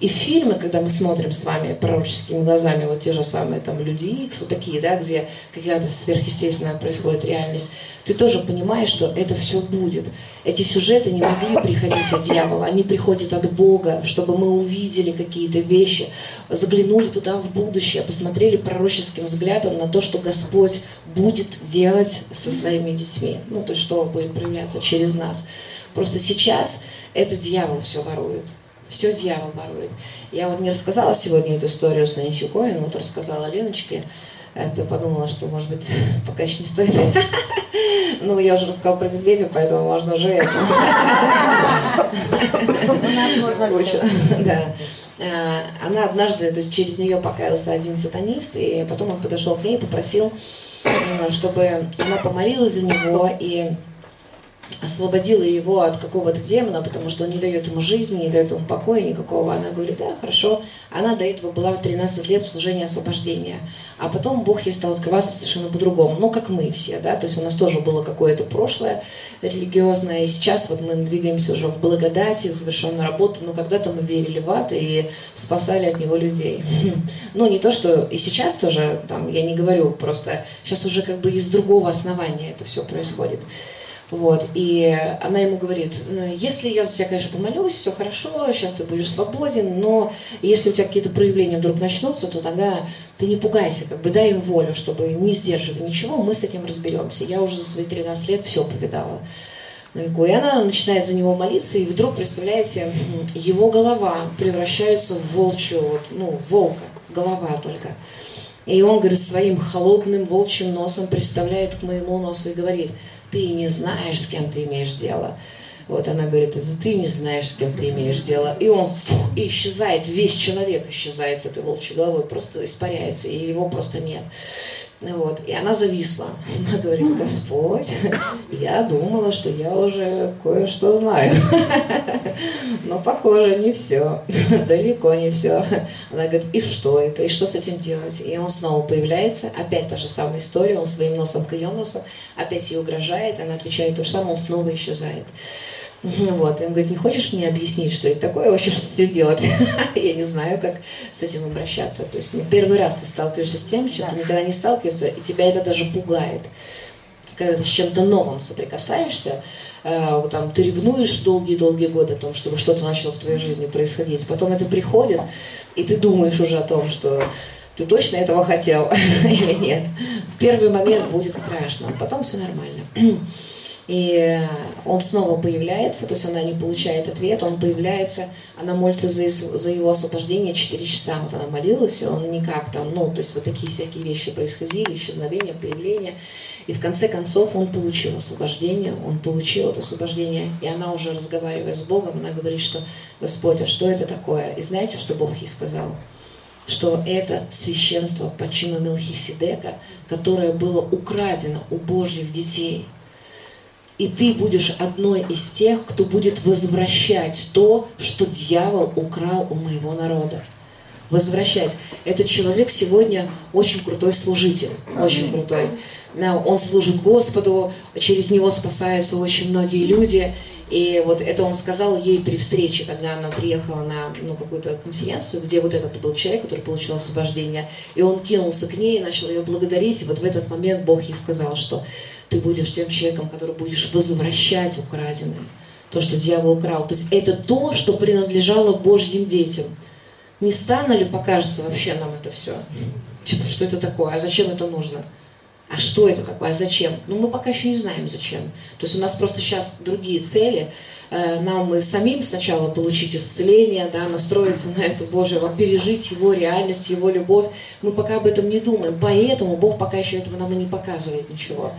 И фильмы, когда мы смотрим с вами пророческими глазами, вот те же самые там люди Икс, вот такие, да, где какая-то сверхъестественная происходит реальность, ты тоже понимаешь, что это все будет. Эти сюжеты не могли приходить от дьявола, они приходят от Бога, чтобы мы увидели какие-то вещи, заглянули туда в будущее, посмотрели пророческим взглядом на то, что Господь будет делать со своими детьми. Ну, то есть, что будет проявляться через нас. Просто сейчас это дьявол все ворует. Все дьявол ворует. Я вот не рассказала сегодня эту историю с Нэнси Коэн, вот рассказала Леночке. Это подумала, что, может быть, пока еще не стоит. Ну, я уже рассказала про медведя, поэтому можно уже это. Да. Э, она однажды, то есть через нее покаялся один сатанист, и потом он подошел к ней и попросил, э, чтобы она помолилась за него и освободила его от какого-то демона, потому что он не дает ему жизни, не дает ему покоя никакого. Она говорит, да, хорошо. Она до этого была в 13 лет в служении освобождения. А потом Бог ей стал открываться совершенно по-другому. Ну, как мы все, да, то есть у нас тоже было какое-то прошлое религиозное, и сейчас вот мы двигаемся уже в благодати, в завершенную работу, но когда-то мы верили в ад и спасали от него людей. Ну, не то, что и сейчас тоже, там, я не говорю, просто сейчас уже как бы из другого основания это все происходит. Вот, и она ему говорит, «Ну, если я за тебя, конечно, помолюсь, все хорошо, сейчас ты будешь свободен, но если у тебя какие-то проявления вдруг начнутся, то тогда ты не пугайся, как бы дай им волю, чтобы не сдерживать ничего, мы с этим разберемся. Я уже за свои 13 лет все повидала. И она начинает за него молиться, и вдруг, представляете, его голова превращается в волчью, вот, ну, волка, голова только. И он, говорит, своим холодным волчьим носом представляет к моему носу и говорит – ты не знаешь, с кем ты имеешь дело. Вот она говорит, это ты не знаешь, с кем ты имеешь дело. И он фух, исчезает, весь человек исчезает с этой волчьей головой, просто испаряется, и его просто нет. Вот. И она зависла. Она говорит, Господь, я думала, что я уже кое-что знаю. Но, похоже, не все. Далеко не все. Она говорит, и что это? И что с этим делать? И он снова появляется. Опять та же самая история. Он своим носом к ее носу. Опять ей угрожает. Она отвечает то же самое. Он снова исчезает. Вот. И он говорит, не хочешь мне объяснить, что это такое, вообще что с этим делать? Я не знаю, как с этим обращаться. То есть ну, первый раз ты сталкиваешься с тем, с чем да. ты никогда не сталкиваешься, и тебя это даже пугает. Когда ты с чем-то новым соприкасаешься, э, там ты ревнуешь долгие-долгие годы о том, чтобы что-то начало в твоей жизни происходить. Потом это приходит, и ты думаешь уже о том, что ты точно этого хотел или нет. В первый момент будет страшно, а потом все нормально. И он снова появляется, то есть она не получает ответ, он появляется, она молится за, за его освобождение 4 часа, вот она молилась, и он никак там, ну, то есть вот такие всякие вещи происходили, исчезновение, появление. И в конце концов он получил освобождение, он получил это освобождение, и она уже разговаривая с Богом, она говорит, что Господь, а что это такое? И знаете, что Бог ей сказал? Что это священство по чину Мелхиседека, которое было украдено у Божьих детей – и ты будешь одной из тех, кто будет возвращать то, что дьявол украл у моего народа. Возвращать. Этот человек сегодня очень крутой служитель, очень крутой. Он служит Господу, через него спасаются очень многие люди. И вот это он сказал ей при встрече, когда она приехала на ну, какую-то конференцию, где вот этот был человек, который получил освобождение. И он кинулся к ней и начал ее благодарить. И вот в этот момент Бог ей сказал, что ты будешь тем человеком, который будешь возвращать украденное, то, что дьявол украл. То есть это то, что принадлежало Божьим детям. Не странно ли покажется вообще нам это все? Типа, что это такое? А зачем это нужно? А что это такое? А зачем? Ну, мы пока еще не знаем, зачем. То есть у нас просто сейчас другие цели. Э, нам мы самим сначала получить исцеление, да, настроиться на это Божье, пережить Его реальность, Его любовь. Мы пока об этом не думаем. Поэтому Бог пока еще этого нам и не показывает ничего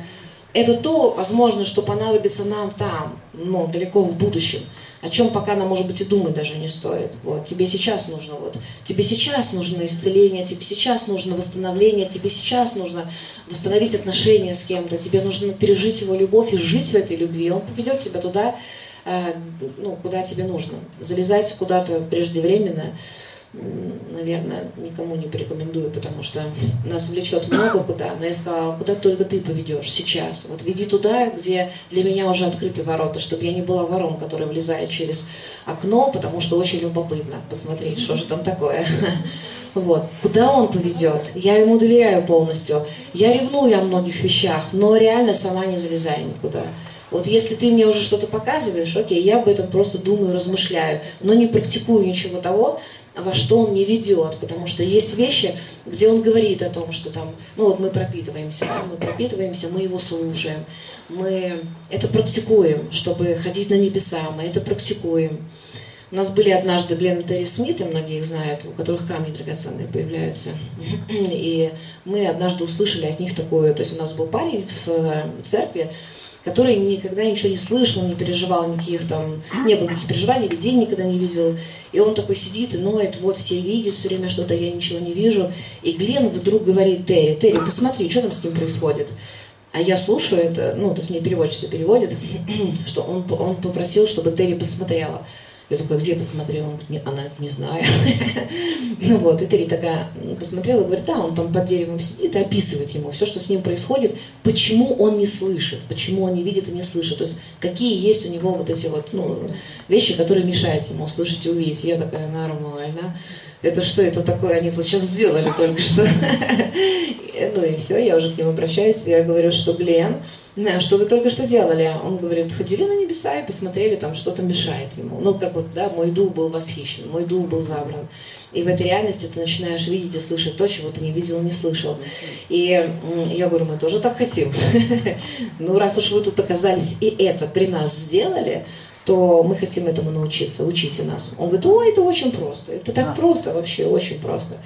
это то, возможно, что понадобится нам там, ну, далеко в будущем, о чем пока нам, может быть, и думать даже не стоит. Вот. Тебе сейчас нужно, вот, тебе сейчас нужно исцеление, тебе сейчас нужно восстановление, тебе сейчас нужно восстановить отношения с кем-то, тебе нужно пережить его любовь и жить в этой любви. Он поведет тебя туда, э, ну, куда тебе нужно. Залезать куда-то преждевременно, наверное, никому не порекомендую, потому что нас влечет много куда. Но я сказала, куда только ты поведешь сейчас. Вот веди туда, где для меня уже открыты ворота, чтобы я не была вором, которая влезает через окно, потому что очень любопытно посмотреть, что же там такое. Вот. Куда он поведет? Я ему доверяю полностью. Я ревную о многих вещах, но реально сама не залезаю никуда. Вот если ты мне уже что-то показываешь, окей, я об этом просто думаю, размышляю, но не практикую ничего того, во что он не ведет, потому что есть вещи, где он говорит о том, что там, ну вот мы пропитываемся, да, мы пропитываемся, мы его слушаем, мы это практикуем, чтобы ходить на небеса, мы это практикуем. У нас были однажды Глен и Терри Смиты, многие их знают, у которых камни драгоценные появляются. И мы однажды услышали от них такое, то есть у нас был парень в э, церкви, который никогда ничего не слышал, не переживал никаких там, не было никаких переживаний, видений никогда не видел. И он такой сидит и ноет, вот все видят все время что-то, я ничего не вижу. И Глен вдруг говорит Терри, Терри, посмотри, что там с ним происходит. А я слушаю это, ну, то есть мне переводчица переводит, что он, он попросил, чтобы Терри посмотрела. Я такая, где посмотрела? Он говорит, она не знаю. ну вот, и Терри такая посмотрела и говорит, да, он там под деревом сидит и описывает ему все, что с ним происходит, почему он не слышит, почему он не видит и не слышит. То есть какие есть у него вот эти вот ну, вещи, которые мешают ему слышать и увидеть. Я такая, нормально. Это что это такое? Они тут сейчас сделали только что. ну и все, я уже к ним обращаюсь, я говорю, что Глен, что вы только что делали? Он говорит, ходили на небеса и посмотрели, там что-то мешает ему. Ну, как вот, да, мой дух был восхищен, мой дух был забран. И в этой реальности ты начинаешь видеть и слышать то, чего ты не видел, не слышал. И я говорю, мы тоже так хотим. ну, раз уж вы тут оказались и это при нас сделали, то мы хотим этому научиться, учите нас. Он говорит, о, это очень просто. Это так просто вообще, очень просто.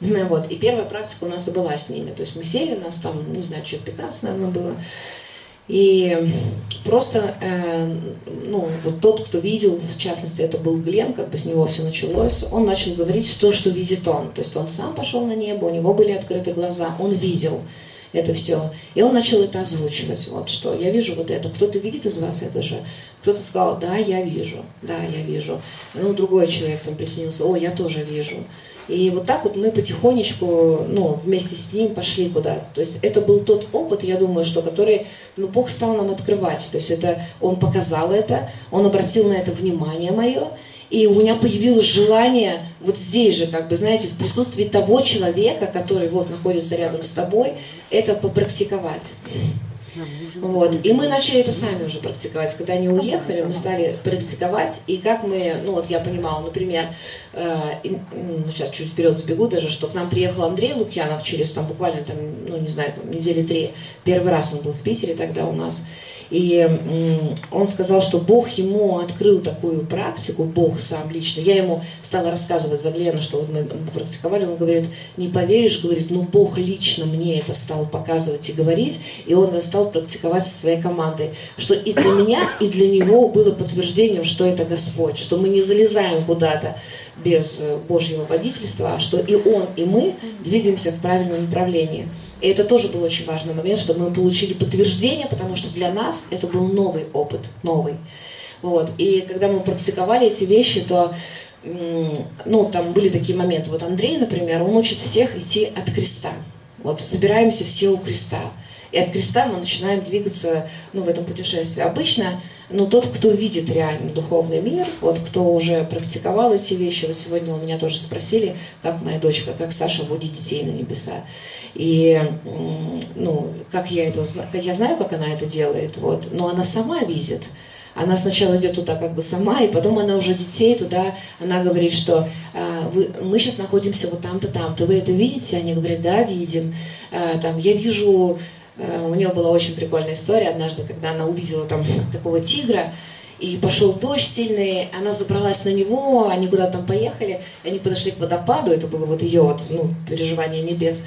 Вот. И первая практика у нас и была с ними. То есть мы сели, нас там, не знаю, человек 15, наверное, было. И просто, э, ну, вот тот, кто видел, в частности, это был Глен, как бы с него все началось, он начал говорить то, что видит он. То есть он сам пошел на небо, у него были открыты глаза, он видел это все. И он начал это озвучивать, вот что я вижу вот это. Кто-то видит из вас это же? Кто-то сказал, да, я вижу, да, я вижу. Ну, другой человек там приснился, о, я тоже вижу. И вот так вот мы потихонечку, ну, вместе с ним пошли куда-то. То есть это был тот опыт, я думаю, что который, ну, Бог стал нам открывать. То есть это, Он показал это, Он обратил на это внимание мое, и у меня появилось желание вот здесь же, как бы, знаете, в присутствии того человека, который вот находится рядом с тобой, это попрактиковать. Вот. И мы начали это сами уже практиковать. Когда они уехали, мы стали практиковать. И как мы, ну вот я понимала, например, э, ну, сейчас чуть вперед сбегу даже, что к нам приехал Андрей Лукьянов через там буквально там, ну не знаю, недели три. Первый раз он был в Питере тогда у нас. И он сказал, что Бог ему открыл такую практику, Бог сам лично. Я ему стала рассказывать за Глена, что вот мы практиковали. Он говорит, не поверишь, говорит, ну Бог лично мне это стал показывать и говорить. И он стал практиковать со своей командой. Что и для меня, и для него было подтверждением, что это Господь. Что мы не залезаем куда-то без Божьего водительства, а что и он, и мы двигаемся в правильном направлении. И это тоже был очень важный момент, чтобы мы получили подтверждение, потому что для нас это был новый опыт, новый. Вот. И когда мы практиковали эти вещи, то ну, там были такие моменты. Вот Андрей, например, он учит всех идти от креста. Вот собираемся все у креста. И от креста мы начинаем двигаться ну, в этом путешествии. Обычно ну, тот, кто видит реально духовный мир, вот кто уже практиковал эти вещи, вот сегодня у меня тоже спросили, как моя дочка, как Саша водит детей на небеса. И, ну, как я это знаю, я знаю, как она это делает, вот, но она сама видит. Она сначала идет туда как бы сама, и потом она уже детей туда, она говорит, что а, вы, мы сейчас находимся вот там-то, там-то, вы это видите? Они говорят, да, видим. А, там, я вижу, а, у нее была очень прикольная история однажды, когда она увидела там такого тигра, и пошел дождь сильный, она забралась на него, они куда-то там поехали, они подошли к водопаду, это было вот ее вот, ну, переживание небес.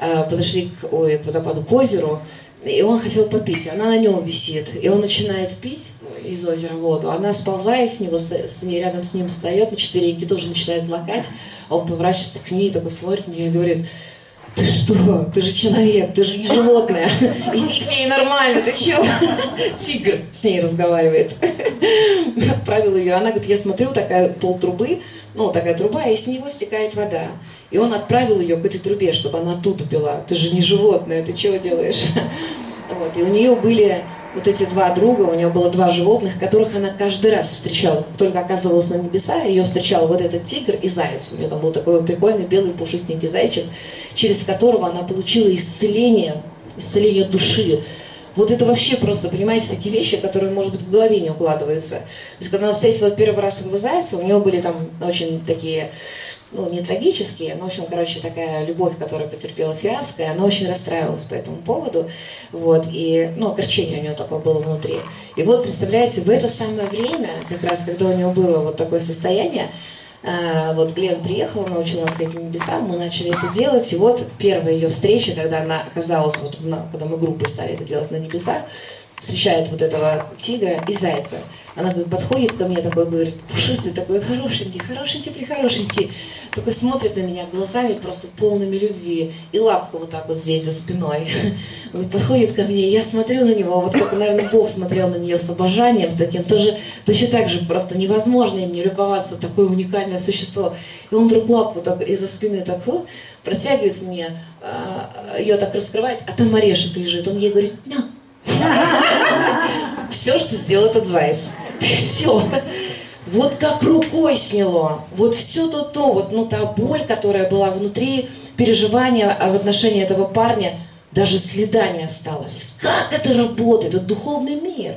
Э, подошли к, ой, к водопаду, к озеру, и он хотел попить, она на нем висит, и он начинает пить из озера воду, она сползает с него, с, с ней, рядом с ним встает на четвереньки, тоже начинает лакать, а он поворачивается к ней, такой смотрит на нее и говорит, ты что, ты же человек, ты же не животное, иди пей нормально, ты чего? Тигр с ней разговаривает. Отправил ее, она говорит, я смотрю, такая полтрубы, ну, такая труба, и с него стекает вода. И он отправил ее к этой трубе, чтобы она оттуда пила. Ты же не животное, ты чего делаешь? Вот. И у нее были вот эти два друга, у нее было два животных, которых она каждый раз встречала. Только оказывалась на небеса, ее встречал вот этот тигр и заяц. У нее там был такой прикольный белый пушистенький зайчик, через которого она получила исцеление, исцеление души. Вот это вообще просто, понимаете, такие вещи, которые, может быть, в голове не укладываются. То есть, когда она встретила первый раз этого зайца, у нее были там очень такие ну, не трагические, но, в общем, короче, такая любовь, которая потерпела фиаско, и она очень расстраивалась по этому поводу, вот, и, ну, огорчение у нее такое было внутри. И вот, представляете, в это самое время, как раз, когда у нее было вот такое состояние, а, вот Глен приехал, научил нас каким небесам, мы начали это делать, и вот первая ее встреча, когда она оказалась, вот, на, когда мы группой стали это делать на небесах, встречает вот этого тигра и зайца. Она говорит, подходит ко мне, такой говорит, пушистый, такой хорошенький, хорошенький, прихорошенький. Такой смотрит на меня глазами просто полными любви. И лапку вот так вот здесь за спиной. Он подходит ко мне, я смотрю на него, вот как, наверное, Бог смотрел на нее с обожанием, с таким, тоже точно так же просто невозможно им не любоваться, такое уникальное существо. И он вдруг лапу так из-за спины так вот, протягивает мне, а, ее так раскрывает, а там орешек лежит. Он ей говорит, все, что сделал этот заяц. Все. Вот как рукой сняло. Вот все то то, вот ну та боль, которая была внутри, переживания в отношении этого парня, даже следа не осталось. Как это работает? Это духовный мир.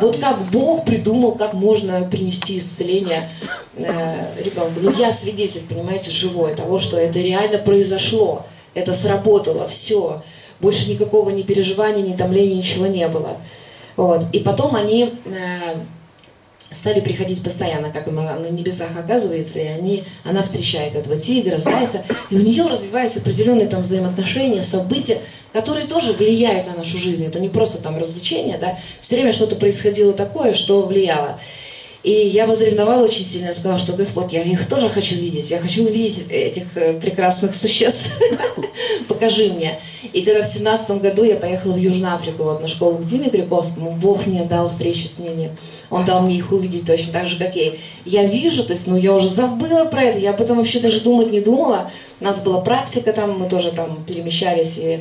Вот как Бог придумал, как можно принести исцеление э, ребенку. Ну, я свидетель, понимаете, живой того, что это реально произошло. Это сработало, все. Больше никакого ни переживания, ни томления, ничего не было. Вот. И потом они э, стали приходить постоянно, как на, небесах оказывается, и они, она встречает этого тигра, зайца, и у нее развиваются определенные там взаимоотношения, события, которые тоже влияют на нашу жизнь. Это не просто там развлечение, да, все время что-то происходило такое, что влияло. И я возревновала очень сильно, сказала, что Господь, я их тоже хочу видеть, я хочу увидеть этих э, прекрасных существ, покажи мне. И когда в семнадцатом году я поехала в Южную Африку, вот на школу к Диме Криковскому, Бог мне дал встречу с ними, Он дал мне их увидеть точно так же, как я. Я вижу, то есть, ну я уже забыла про это, я об этом вообще даже думать не думала. У нас была практика там, мы тоже там перемещались и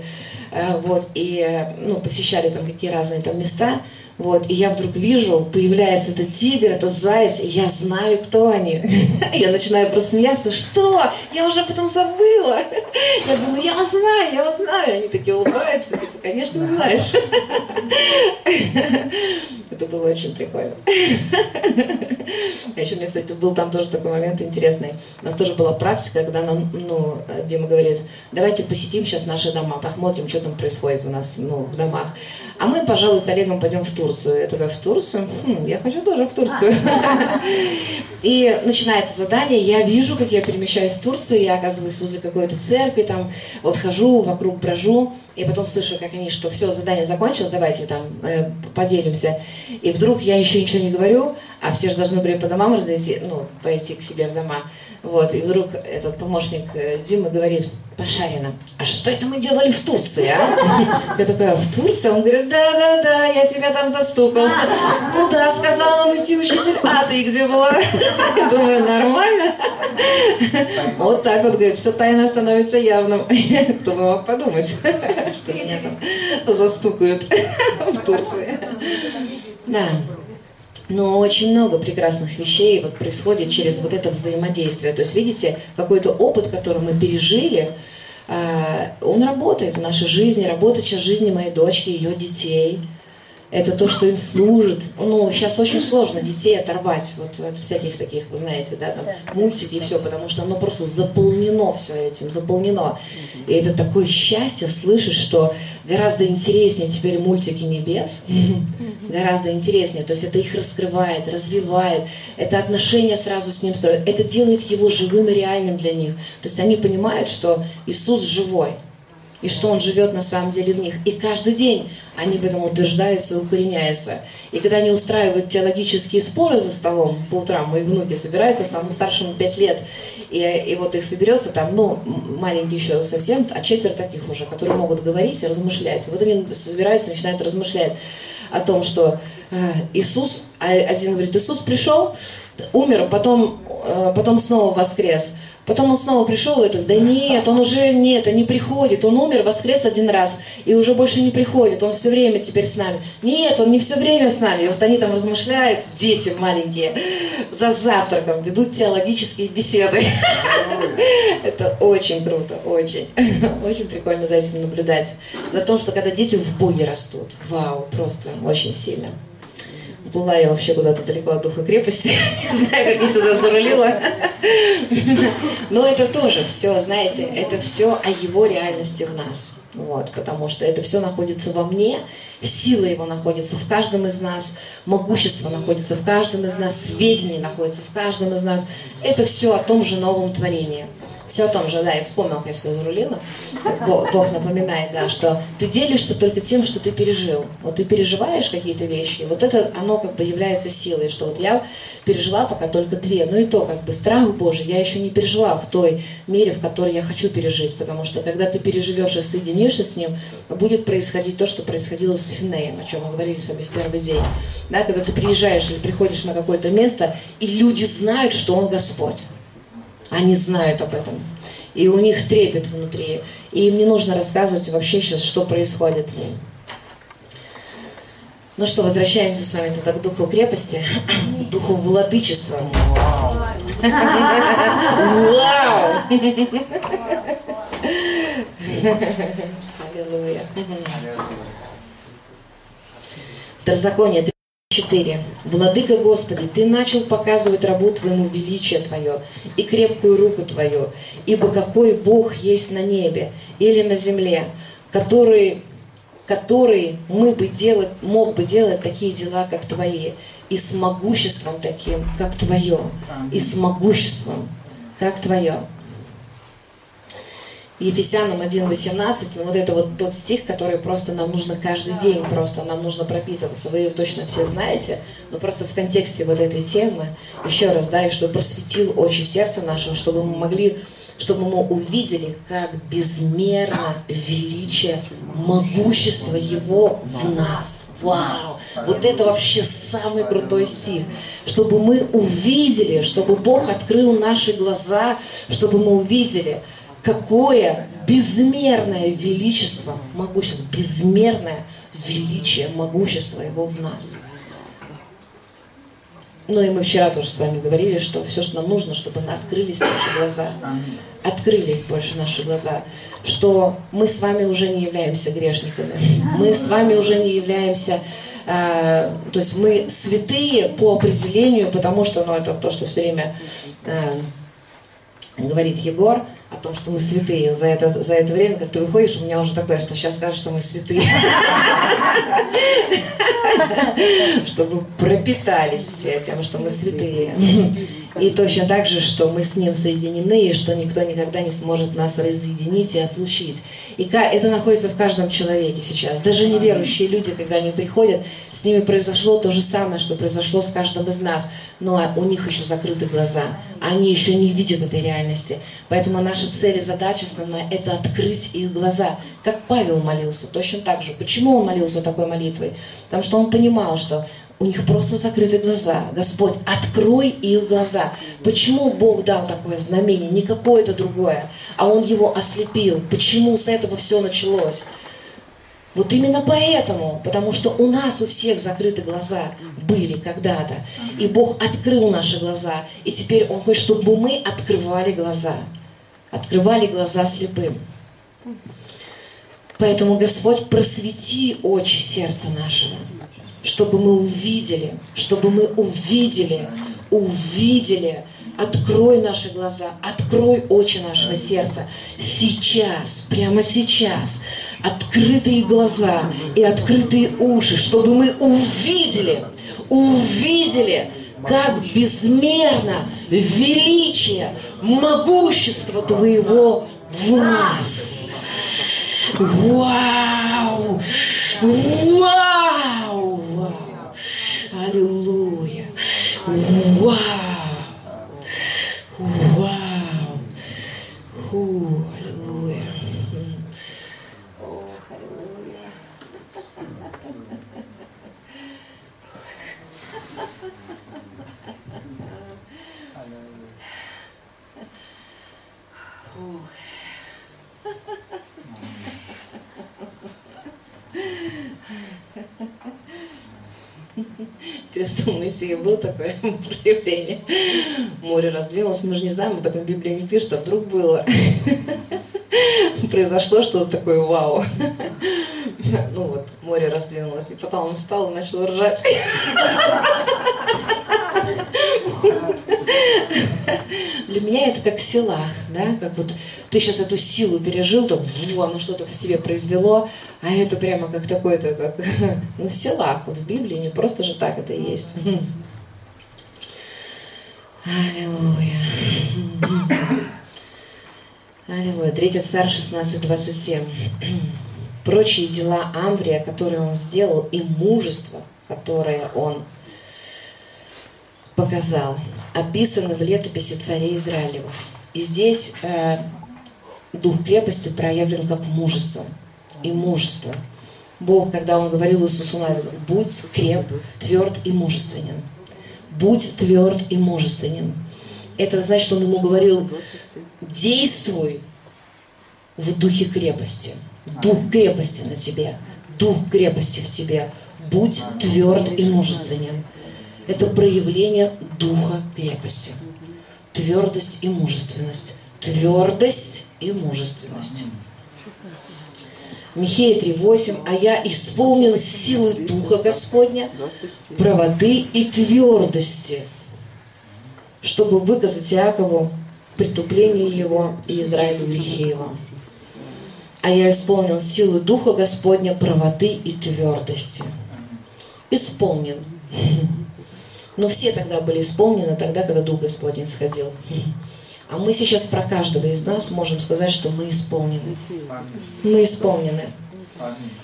э, вот, и, э, ну, посещали там какие разные там места. Вот, и я вдруг вижу, появляется этот тигр, этот заяц, и я знаю, кто они. Я начинаю просто смеяться, что? Я уже потом забыла. Я думаю, я вас знаю, я вас знаю. Они такие улыбаются, типа, конечно, знаешь. Это было очень прикольно. А еще у меня, кстати, был там тоже такой момент интересный. У нас тоже была практика, когда нам, ну, Дима говорит, давайте посетим сейчас наши дома, посмотрим, что там происходит у нас ну, в домах. А мы, пожалуй, с Олегом пойдем в Турцию. Я такая, в Турцию? Хм, я хочу тоже в Турцию. И начинается задание, я вижу, как я перемещаюсь в Турцию, я оказываюсь возле какой-то церкви, там вот хожу, вокруг брожу, и потом слышу, как они, что все, задание закончилось, давайте там э, поделимся. И вдруг я еще ничего не говорю, а все же должны были по домам разойти, ну, пойти к себе в дома. Вот, и вдруг этот помощник э, Димы говорит, Пашарина, а что это мы делали в Турции, а? Я такая, в Турции? Он говорит, да-да-да, я тебя там застукал. Ну да, сказал нам идти учитель, а ты где была? Я думаю, нормально. Вот так вот, говорит, все тайно становится явным. Кто бы мог подумать, что меня там застукают в Турции. Да. Но очень много прекрасных вещей вот происходит через вот это взаимодействие. То есть, видите, какой-то опыт, который мы пережили, а, он работает в нашей жизни, работает сейчас в жизни моей дочки, ее детей. Это то, что им служит. Ну, сейчас очень сложно детей оторвать вот от всяких таких, вы знаете, да, там, мультики и все, потому что оно просто заполнено все этим, заполнено. И это такое счастье слышать, что гораздо интереснее теперь мультики небес, гораздо интереснее. То есть это их раскрывает, развивает, это отношения сразу с ним строят, это делает его живым и реальным для них. То есть они понимают, что Иисус живой, и что Он живет на самом деле в них. И каждый день они в этом утверждаются и укореняются. И когда они устраивают теологические споры за столом по утрам, мои внуки собираются, самому старшему 5 лет, и, и вот их соберется там, ну, маленькие еще совсем, а четверть таких уже, которые могут говорить и размышлять. Вот они собираются, начинают размышлять о том, что э, Иисус, а один говорит, Иисус пришел, умер, потом, э, потом снова воскрес. Потом он снова пришел, и да нет, он уже нет, он не приходит, он умер, воскрес один раз, и уже больше не приходит, он все время теперь с нами. Нет, он не все время с нами. И вот они там размышляют, дети маленькие, за завтраком ведут теологические беседы. Это очень круто, очень. Очень прикольно за этим наблюдать. За то, что когда дети в Боге растут, вау, просто очень сильно. Была я вообще куда-то далеко от духа крепости. Не знаю, как я сюда зарулила. Но это тоже все, знаете, это все о его реальности в нас. Вот, потому что это все находится во мне, сила его находится в каждом из нас, могущество находится в каждом из нас, сведения находятся в каждом из нас. Это все о том же новом творении все о том же, да, я вспомнил, как я все зарулила. Бог, напоминает, да, что ты делишься только тем, что ты пережил. Вот ты переживаешь какие-то вещи, вот это, оно как бы является силой, что вот я пережила пока только две, ну и то, как бы страх Божий я еще не пережила в той мере, в которой я хочу пережить, потому что когда ты переживешь и соединишься с Ним, будет происходить то, что происходило с Финеем, о чем мы говорили с вами в первый день. Да, когда ты приезжаешь или приходишь на какое-то место, и люди знают, что Он Господь. Они знают об этом. И у них трепет внутри. И им не нужно рассказывать вообще сейчас, что происходит. Ну что, возвращаемся с вами тогда к духу крепости, к духу владычества. Вау! Аллилуйя. Второзаконие 4. Владыка Господи, Ты начал показывать рабу Твоему величие Твое и крепкую руку Твою, ибо какой Бог есть на небе или на земле, который, который мы бы делать, мог бы делать такие дела, как Твои, и с могуществом таким, как Твое, и с могуществом, как Твое. Ефесянам 1.18, ну вот это вот тот стих, который просто нам нужно каждый день, просто нам нужно пропитываться. Вы точно все знаете, но просто в контексте вот этой темы, еще раз, да, и чтобы просветил очи сердца нашего, чтобы мы могли, чтобы мы увидели, как безмерно величие, могущество Его в нас. Вау! Вот это вообще самый крутой стих. Чтобы мы увидели, чтобы Бог открыл наши глаза, чтобы мы увидели – какое безмерное величество, могущество, безмерное величие, могущество Его в нас. Ну и мы вчера тоже с вами говорили, что все, что нам нужно, чтобы открылись наши глаза, открылись больше наши глаза, что мы с вами уже не являемся грешниками, мы с вами уже не являемся э, то есть мы святые по определению, потому что, ну, это то, что все время э, говорит Егор, о том, что мы святые. За это, за это время, как ты выходишь, у меня уже такое, что сейчас скажешь, что мы святые. Чтобы пропитались все тем, что мы святые. И точно так же, что мы с Ним соединены, и что никто никогда не сможет нас разъединить и отлучить. И это находится в каждом человеке сейчас. Даже неверующие люди, когда они приходят, с ними произошло то же самое, что произошло с каждым из нас. Но у них еще закрыты глаза. Они еще не видят этой реальности. Поэтому наша цель и задача основная – это открыть их глаза. Как Павел молился, точно так же. Почему он молился такой молитвой? Потому что он понимал, что у них просто закрыты глаза. Господь, открой их глаза. Почему Бог дал такое знамение, не какое-то другое, а Он его ослепил? Почему с этого все началось? Вот именно поэтому, потому что у нас у всех закрыты глаза были когда-то. И Бог открыл наши глаза. И теперь Он хочет, чтобы мы открывали глаза. Открывали глаза слепым. Поэтому, Господь, просвети очи сердца нашего чтобы мы увидели, чтобы мы увидели, увидели, открой наши глаза, открой очи нашего сердца. Сейчас, прямо сейчас, открытые глаза и открытые уши, чтобы мы увидели, увидели, как безмерно величие, могущество Твоего в нас. Вау! Вау! Аллилуйя! Вау! Вау! Фу, аллилуйя! Ох, аллилуйя! Ох. У Моисея было такое проявление. Море раздвинулось, мы же не знаем, об этом Библия не пишет, а вдруг было. Произошло что-то такое вау. Ну вот, море раздвинулось, и потом он встал и начал ржать. Для меня это как в селах, да, как вот ты сейчас эту силу пережил, там, оно что-то в себе произвело, а это прямо как такой-то, как, ну, в селах, вот в Библии не просто же так это есть. Аллилуйя. Аллилуйя. Третий царь 16.27. Прочие дела Амврия, которые он сделал, и мужество, которое он показал, описаны в летописи царей Израилевых. И здесь э, дух крепости проявлен как мужество и мужество. Бог, когда Он говорил Иисусу Навину, будь креп, тверд и мужественен. Будь тверд и мужественен. Это значит, что Он ему говорил, действуй в духе крепости. Дух крепости на тебе. Дух крепости в тебе. Будь тверд и мужественен. Это проявление духа крепости. Твердость и мужественность. Твердость и мужественность. Михея 3.8. «А я исполнен силой Духа Господня, правоты и твердости, чтобы выказать Иакову притупление его и Израилю грехи его. А я исполнил силу Духа Господня, правоты и твердости». Исполнен. Но все тогда были исполнены тогда, когда Дух Господень сходил. А мы сейчас про каждого из нас можем сказать, что мы исполнены. Мы исполнены.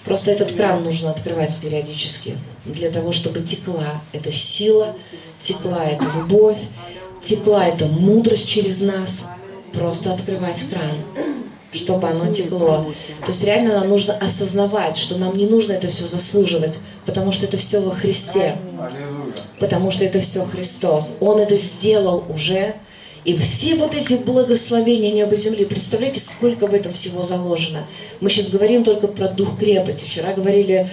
Просто этот кран нужно открывать периодически, для того, чтобы текла эта сила, текла эта любовь, текла эта мудрость через нас. Просто открывать кран, чтобы оно текло. То есть реально нам нужно осознавать, что нам не нужно это все заслуживать, потому что это все во Христе. Потому что это все Христос. Он это сделал уже, и все вот эти благословения неба земли, представляете, сколько в этом всего заложено. Мы сейчас говорим только про дух крепости. Вчера говорили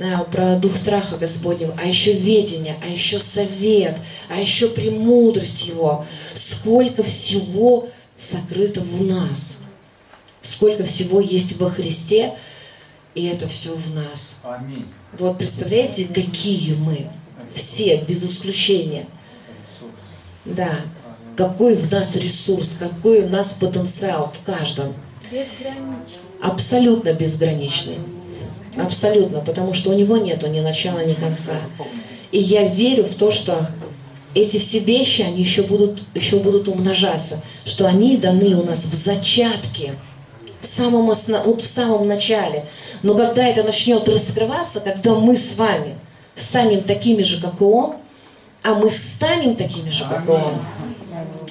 а, про дух страха Господнего, а еще ведение, а еще совет, а еще премудрость Его. Сколько всего сокрыто в нас. Сколько всего есть во Христе, и это все в нас. Аминь. Вот представляете, какие мы. Все, без исключения. Да какой в нас ресурс, какой у нас потенциал в каждом. Абсолютно безграничный. Абсолютно, потому что у него нету ни начала, ни конца. И я верю в то, что эти все вещи, они еще будут, еще будут умножаться, что они даны у нас в зачатке, в самом, основ... вот в самом начале. Но когда это начнет раскрываться, когда мы с вами станем такими же, как и Он, а мы станем такими же, как и Он,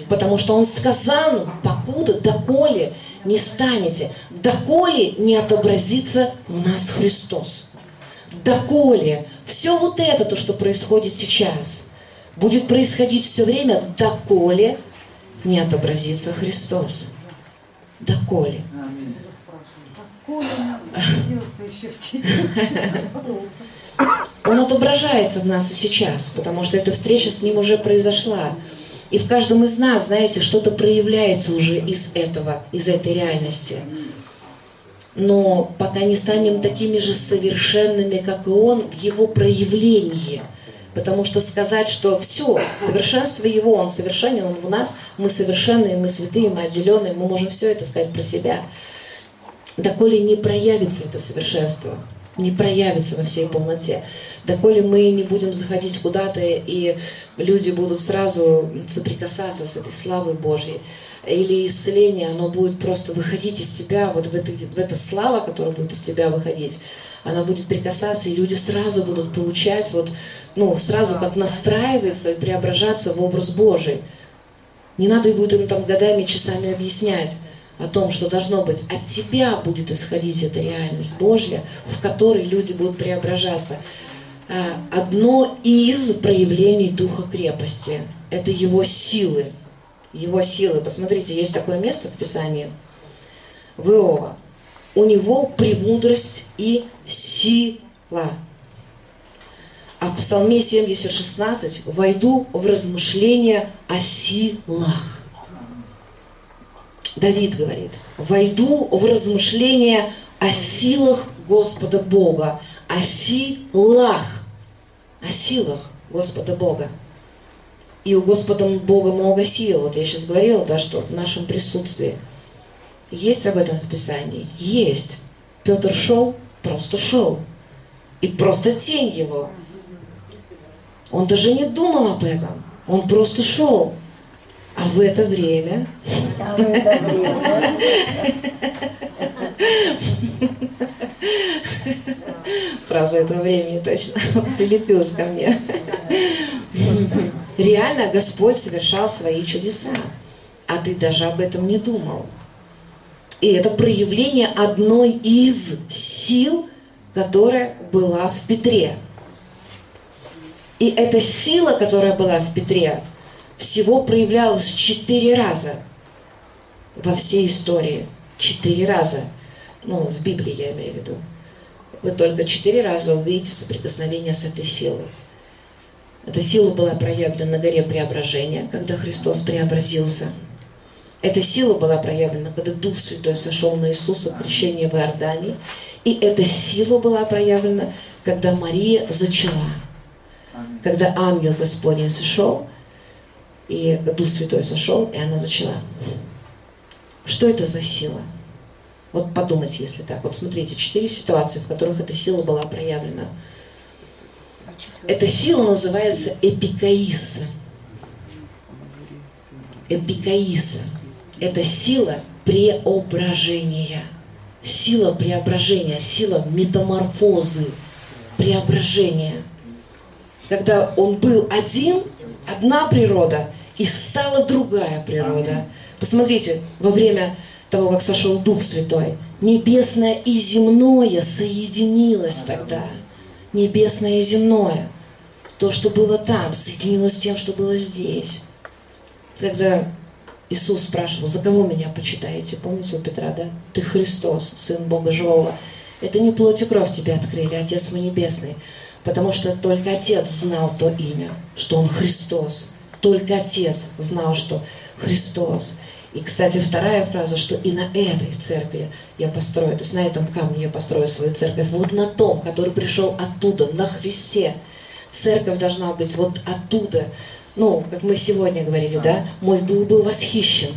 Потому что он сказал, покуда, доколе не станете, доколе не отобразится в нас Христос. Доколе все вот это, то, что происходит сейчас, будет происходить все время, доколе не отобразится Христос. Доколе. Он отображается в нас и сейчас, потому что эта встреча с Ним уже произошла. И в каждом из нас, знаете, что-то проявляется уже из этого, из этой реальности. Но пока не станем такими же совершенными, как и Он, в Его проявлении. Потому что сказать, что все, совершенство Его, Он совершенен, Он в нас, мы совершенные, мы святые, мы отделенные, мы можем все это сказать про себя. Доколе не проявится это совершенство, не проявится во всей полноте. Доколе мы не будем заходить куда-то и люди будут сразу соприкасаться с этой славой Божьей. Или исцеление, оно будет просто выходить из тебя, вот в, это, в эта слава, которая будет из тебя выходить, она будет прикасаться, и люди сразу будут получать, вот, ну, сразу как настраиваться и преображаться в образ Божий. Не надо и будет им там годами, часами объяснять о том, что должно быть. От тебя будет исходить эта реальность Божья, в которой люди будут преображаться. Э, одно из проявлений духа крепости. Это его силы. Его силы. Посмотрите, есть такое место в Писании. В Иова. У него премудрость и сила. А в Псалме 70:16 войду в размышления о силах. Давид говорит, войду в размышления о силах Господа Бога, о силах, о силах Господа Бога. И у Господа Бога много сил. Вот я сейчас говорила, да, что в нашем присутствии. Есть об этом в Писании? Есть. Петр шел, просто шел. И просто тень его. Он даже не думал об этом. Он просто шел. А в это время Фраза этого времени точно прилепилась ко мне. Реально Господь совершал свои чудеса, а ты даже об этом не думал. И это проявление одной из сил, которая была в Петре. И эта сила, которая была в Петре, всего проявлялась четыре раза во всей истории. Четыре раза. Ну, в Библии я имею в виду. Вы только четыре раза увидите соприкосновение с этой силой. Эта сила была проявлена на горе преображения, когда Христос преобразился. Эта сила была проявлена, когда Дух Святой сошел на Иисуса в крещении в Иордании. И эта сила была проявлена, когда Мария зачала. Когда ангел Господень сошел, и Дух Святой сошел, и она зачала. Что это за сила? Вот подумайте, если так. Вот смотрите, четыре ситуации, в которых эта сила была проявлена. Эта сила называется эпикаиса. Эпикаиса. Это сила преображения. Сила преображения, сила метаморфозы, преображения. Когда он был один, одна природа, и стала другая природа. Посмотрите, во время того, как сошел Дух Святой, небесное и земное соединилось тогда. Небесное и земное. То, что было там, соединилось с тем, что было здесь. Когда Иисус спрашивал, за кого меня почитаете? Помните у Петра, да? Ты Христос, Сын Бога Живого. Это не плоть и кровь тебе открыли, Отец мой Небесный. Потому что только Отец знал то имя, что Он Христос. Только Отец знал, что Христос. И, кстати, вторая фраза, что и на этой церкви я построю, то есть на этом камне я построю свою церковь, вот на том, который пришел оттуда, на Христе. Церковь должна быть вот оттуда. Ну, как мы сегодня говорили, да, мой дух был восхищен.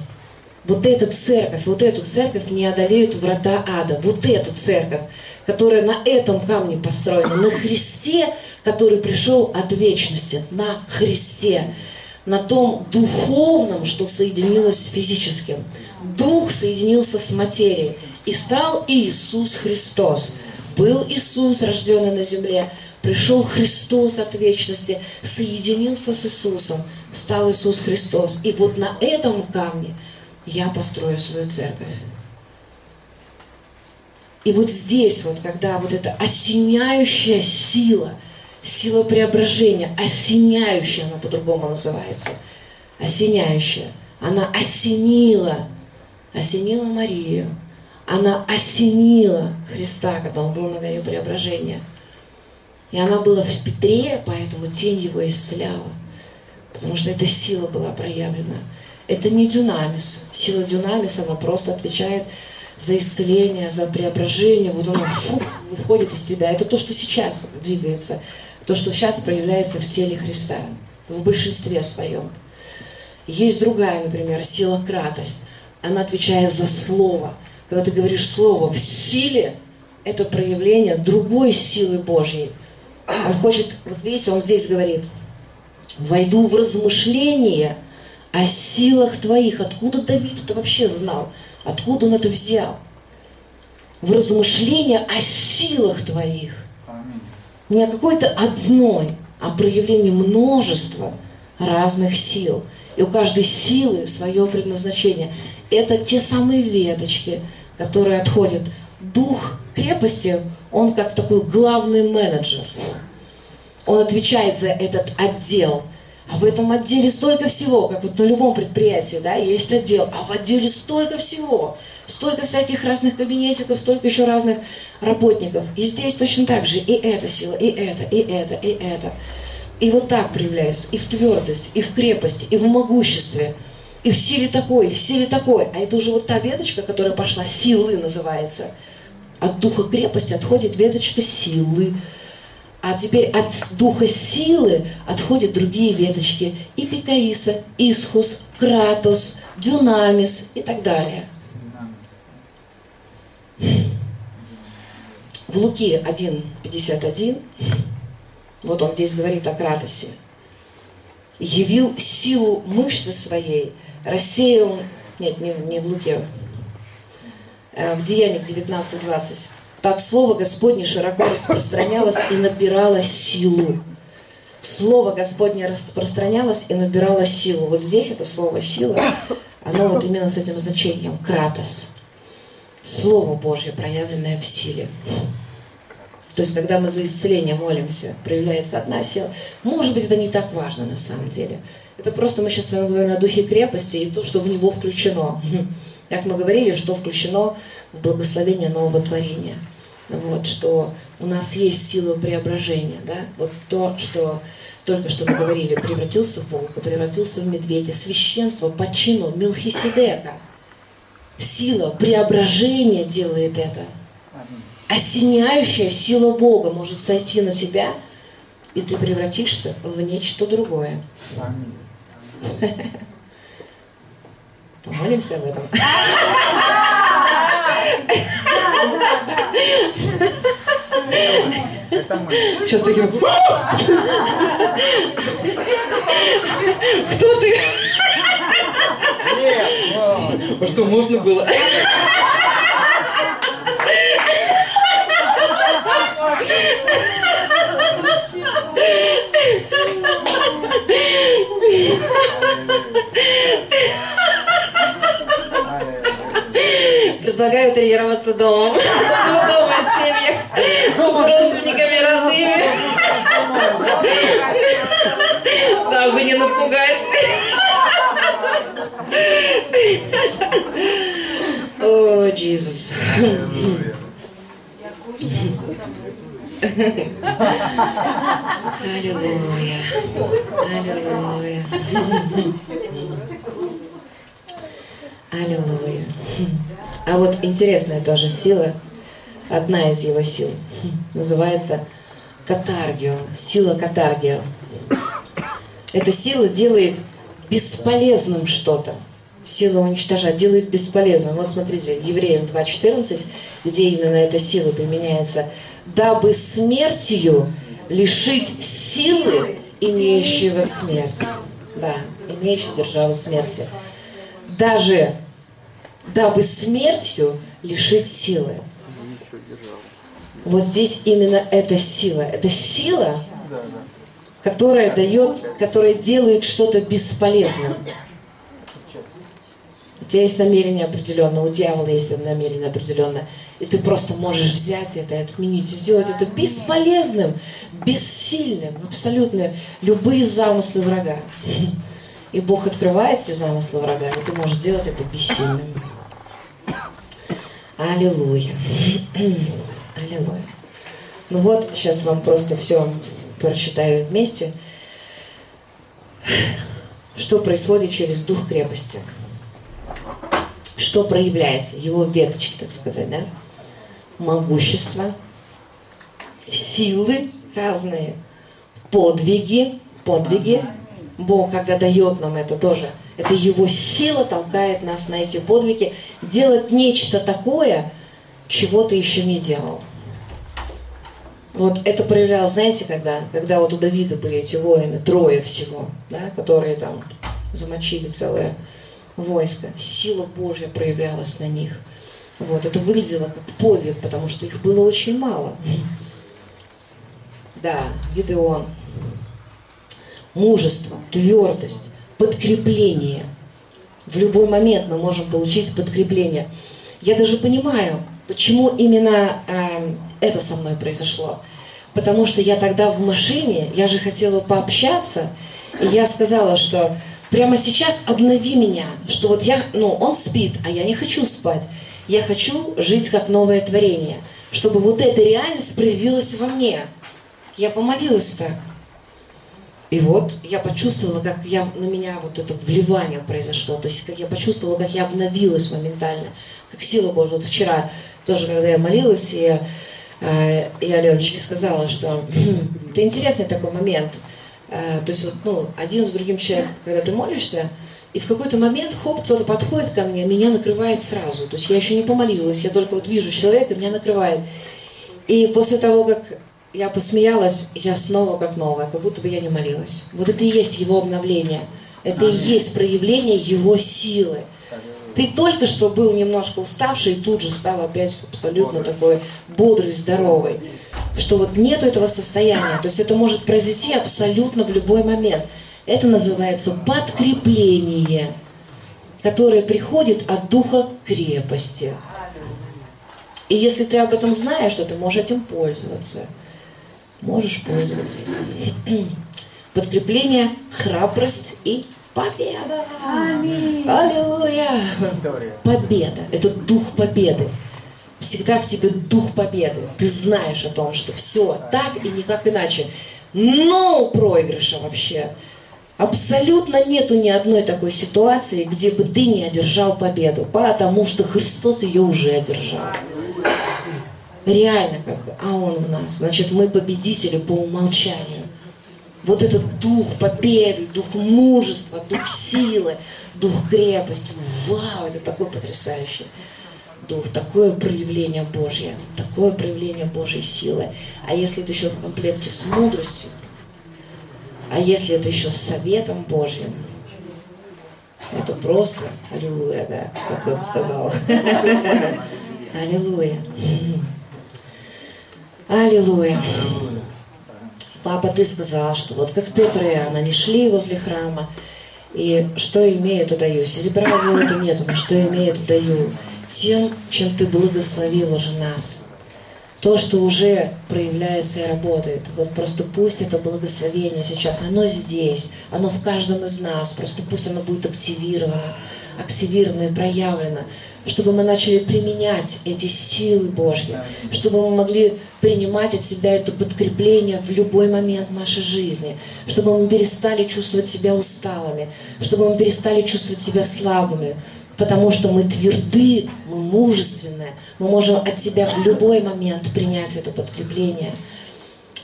Вот эта церковь, вот эту церковь не одолеют врата ада. Вот эту церковь, которая на этом камне построена, на Христе, который пришел от вечности, на Христе на том духовном, что соединилось с физическим. Дух соединился с материей. И стал Иисус Христос. Был Иисус, рожденный на земле. Пришел Христос от вечности, соединился с Иисусом. Стал Иисус Христос. И вот на этом камне я построю свою церковь. И вот здесь, вот, когда вот эта осеняющая сила – Сила преображения, осеняющая, она по-другому называется. Осеняющая. Она осенила, осенила Марию. Она осенила Христа, когда он был на горе преображения. И она была в Петре, поэтому тень его исцеляла. Потому что эта сила была проявлена. Это не дюнамис. Сила дюнамис, она просто отвечает за исцеление, за преображение. Вот оно фу, выходит из тебя. Это то, что сейчас двигается то, что сейчас проявляется в теле Христа, в большинстве своем. Есть другая, например, сила кратость. Она отвечает за слово. Когда ты говоришь слово в силе, это проявление другой силы Божьей. Он хочет, вот видите, он здесь говорит, войду в размышления о силах твоих. Откуда Давид это вообще знал? Откуда он это взял? В размышления о силах твоих не о какой-то одной, а проявлении множества разных сил. И у каждой силы свое предназначение. Это те самые веточки, которые отходят. Дух крепости, он как такой главный менеджер. Он отвечает за этот отдел. А в этом отделе столько всего, как вот на любом предприятии, да, есть отдел, а в отделе столько всего, столько всяких разных кабинетиков, столько еще разных работников. И здесь точно так же и эта сила, и это, и это, и это. И вот так проявляется и в твердости, и в крепости, и в могуществе, и в силе такой, и в силе такой. А это уже вот та веточка, которая пошла, силы называется. От духа крепости отходит веточка силы. А теперь от духа силы отходят другие веточки. И Пикаиса, Исхус, Кратос, Дюнамис и так далее. В Луки 1.51, вот он здесь говорит о Кратосе, явил силу мышцы своей, рассеял, нет, не, не в Луке, э, в Деяниях 19.20. Так Слово Господне широко распространялось и набирало силу. Слово Господне распространялось и набирало силу. Вот здесь это слово «сила», оно вот именно с этим значением «кратос». Слово Божье, проявленное в силе. То есть, когда мы за исцеление молимся, проявляется одна сила. Может быть, это не так важно на самом деле. Это просто мы сейчас с вами говорим о духе крепости и то, что в него включено. Как мы говорили, что включено в благословение нового творения. Вот, что у нас есть сила преображения. Да? Вот то, что только что мы говорили, превратился в волка, превратился в медведя, священство по чину Милхиседека. Сила преображения делает это. Осеняющая сила Бога может сойти на тебя, и ты превратишься в нечто другое. Помолимся об этом. Сейчас таким... Кто ты? Что, можно было? Предлагаю тренироваться дома. Дома в семьях. С родственниками родными. Дабы не напугать. О, Иисус. Аллилуйя. Аллилуйя. Аллилуйя. А вот интересная тоже сила, одна из его сил, называется катаргио, сила катаргио. Эта сила делает бесполезным что-то. Сила уничтожать, делает бесполезным. Вот смотрите, Евреям 2.14, где именно эта сила применяется. Дабы смертью лишить силы имеющего смерть. Да, имеющего державу смерти. Даже дабы смертью лишить силы. Вот здесь именно эта сила. Это сила, которая дает, которая делает что-то бесполезным. Тебя есть намерение определенное, у дьявола есть намерение определенное. И ты просто можешь взять это и отменить, сделать это бесполезным, бессильным, абсолютно любые замыслы врага. И Бог открывает эти замыслы врага, и ты можешь сделать это бессильным. Аллилуйя. Аллилуйя. Ну вот, сейчас вам просто все прочитаю вместе. Что происходит через дух крепости? Что проявляется? Его веточки, так сказать, да? Могущество, силы разные, подвиги, подвиги. Бог, когда дает нам это тоже, это Его сила толкает нас на эти подвиги, делать нечто такое, чего ты еще не делал. Вот это проявлялось, знаете, когда, когда вот у Давида были эти воины, трое всего, да, которые там замочили целое войско. Сила Божья проявлялась на них. Вот, это выглядело как подвиг, потому что их было очень мало. Да, Гидеон. Мужество, твердость, подкрепление. В любой момент мы можем получить подкрепление. Я даже понимаю, почему именно э, это со мной произошло. Потому что я тогда в машине, я же хотела пообщаться, и я сказала, что прямо сейчас обнови меня, что вот я, ну, он спит, а я не хочу спать. Я хочу жить как новое творение, чтобы вот эта реальность проявилась во мне. Я помолилась так. И вот я почувствовала, как я, на меня вот это вливание произошло. То есть как я почувствовала, как я обновилась моментально, как сила Божья. Вот вчера тоже, когда я молилась, и э, я Аленочке сказала, что «Хм, это интересный такой момент. Э, то есть вот, ну, один с другим человеком, когда ты молишься, и в какой-то момент, хоп, кто-то подходит ко мне, меня накрывает сразу. То есть я еще не помолилась, я только вот вижу человека, меня накрывает. И после того, как я посмеялась, я снова как новая, как будто бы я не молилась. Вот это и есть его обновление. Это и есть проявление его силы. Ты только что был немножко уставший, и тут же стал опять абсолютно такой бодрый, здоровый. Что вот нету этого состояния. То есть это может произойти абсолютно в любой момент. Это называется подкрепление, которое приходит от духа крепости. И если ты об этом знаешь, то ты можешь этим пользоваться. Можешь пользоваться этим. Подкрепление, храбрость и победа. Аллилуйя. Победа. Это дух победы. Всегда в тебе дух победы. Ты знаешь о том, что все так и никак иначе. Но проигрыша вообще. Абсолютно нету ни одной такой ситуации, где бы ты не одержал победу, потому что Христос ее уже одержал. Реально как бы, а Он в нас. Значит, мы победители по умолчанию. Вот этот дух победы, дух мужества, дух силы, дух крепости. Вау, это такой потрясающий дух, такое проявление Божье, такое проявление Божьей силы. А если это еще в комплекте с мудростью, а если это еще с советом Божьим, это просто аллилуйя, да, как кто-то сказал. Аллилуйя. Аллилуйя. Папа, ты сказал, что вот как Петр и Иоанн, они шли возле храма, и что имеют, удаю. Серебра и золота нету, но что имеют, удаю. Тем, чем ты благословил уже нас. То, что уже проявляется и работает. Вот просто пусть это благословение сейчас, оно здесь, оно в каждом из нас. Просто пусть оно будет активировано, активировано и проявлено чтобы мы начали применять эти силы Божьи, чтобы мы могли принимать от себя это подкрепление в любой момент нашей жизни, чтобы мы перестали чувствовать себя усталыми, чтобы мы перестали чувствовать себя слабыми, потому что мы тверды, мы мужественные, мы можем от себя в любой момент принять это подкрепление.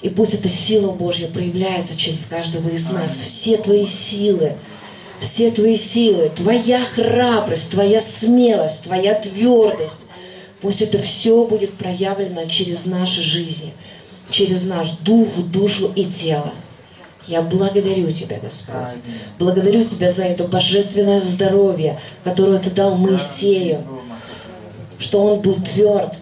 И пусть эта сила Божья проявляется через каждого из нас, все твои силы, все твои силы, твоя храбрость, твоя смелость, твоя твердость. Пусть это все будет проявлено через наши жизни, через наш дух, душу и тело. Я благодарю Тебя, Господь. Благодарю Тебя за это божественное здоровье, которое Ты дал Моисею, что он был тверд,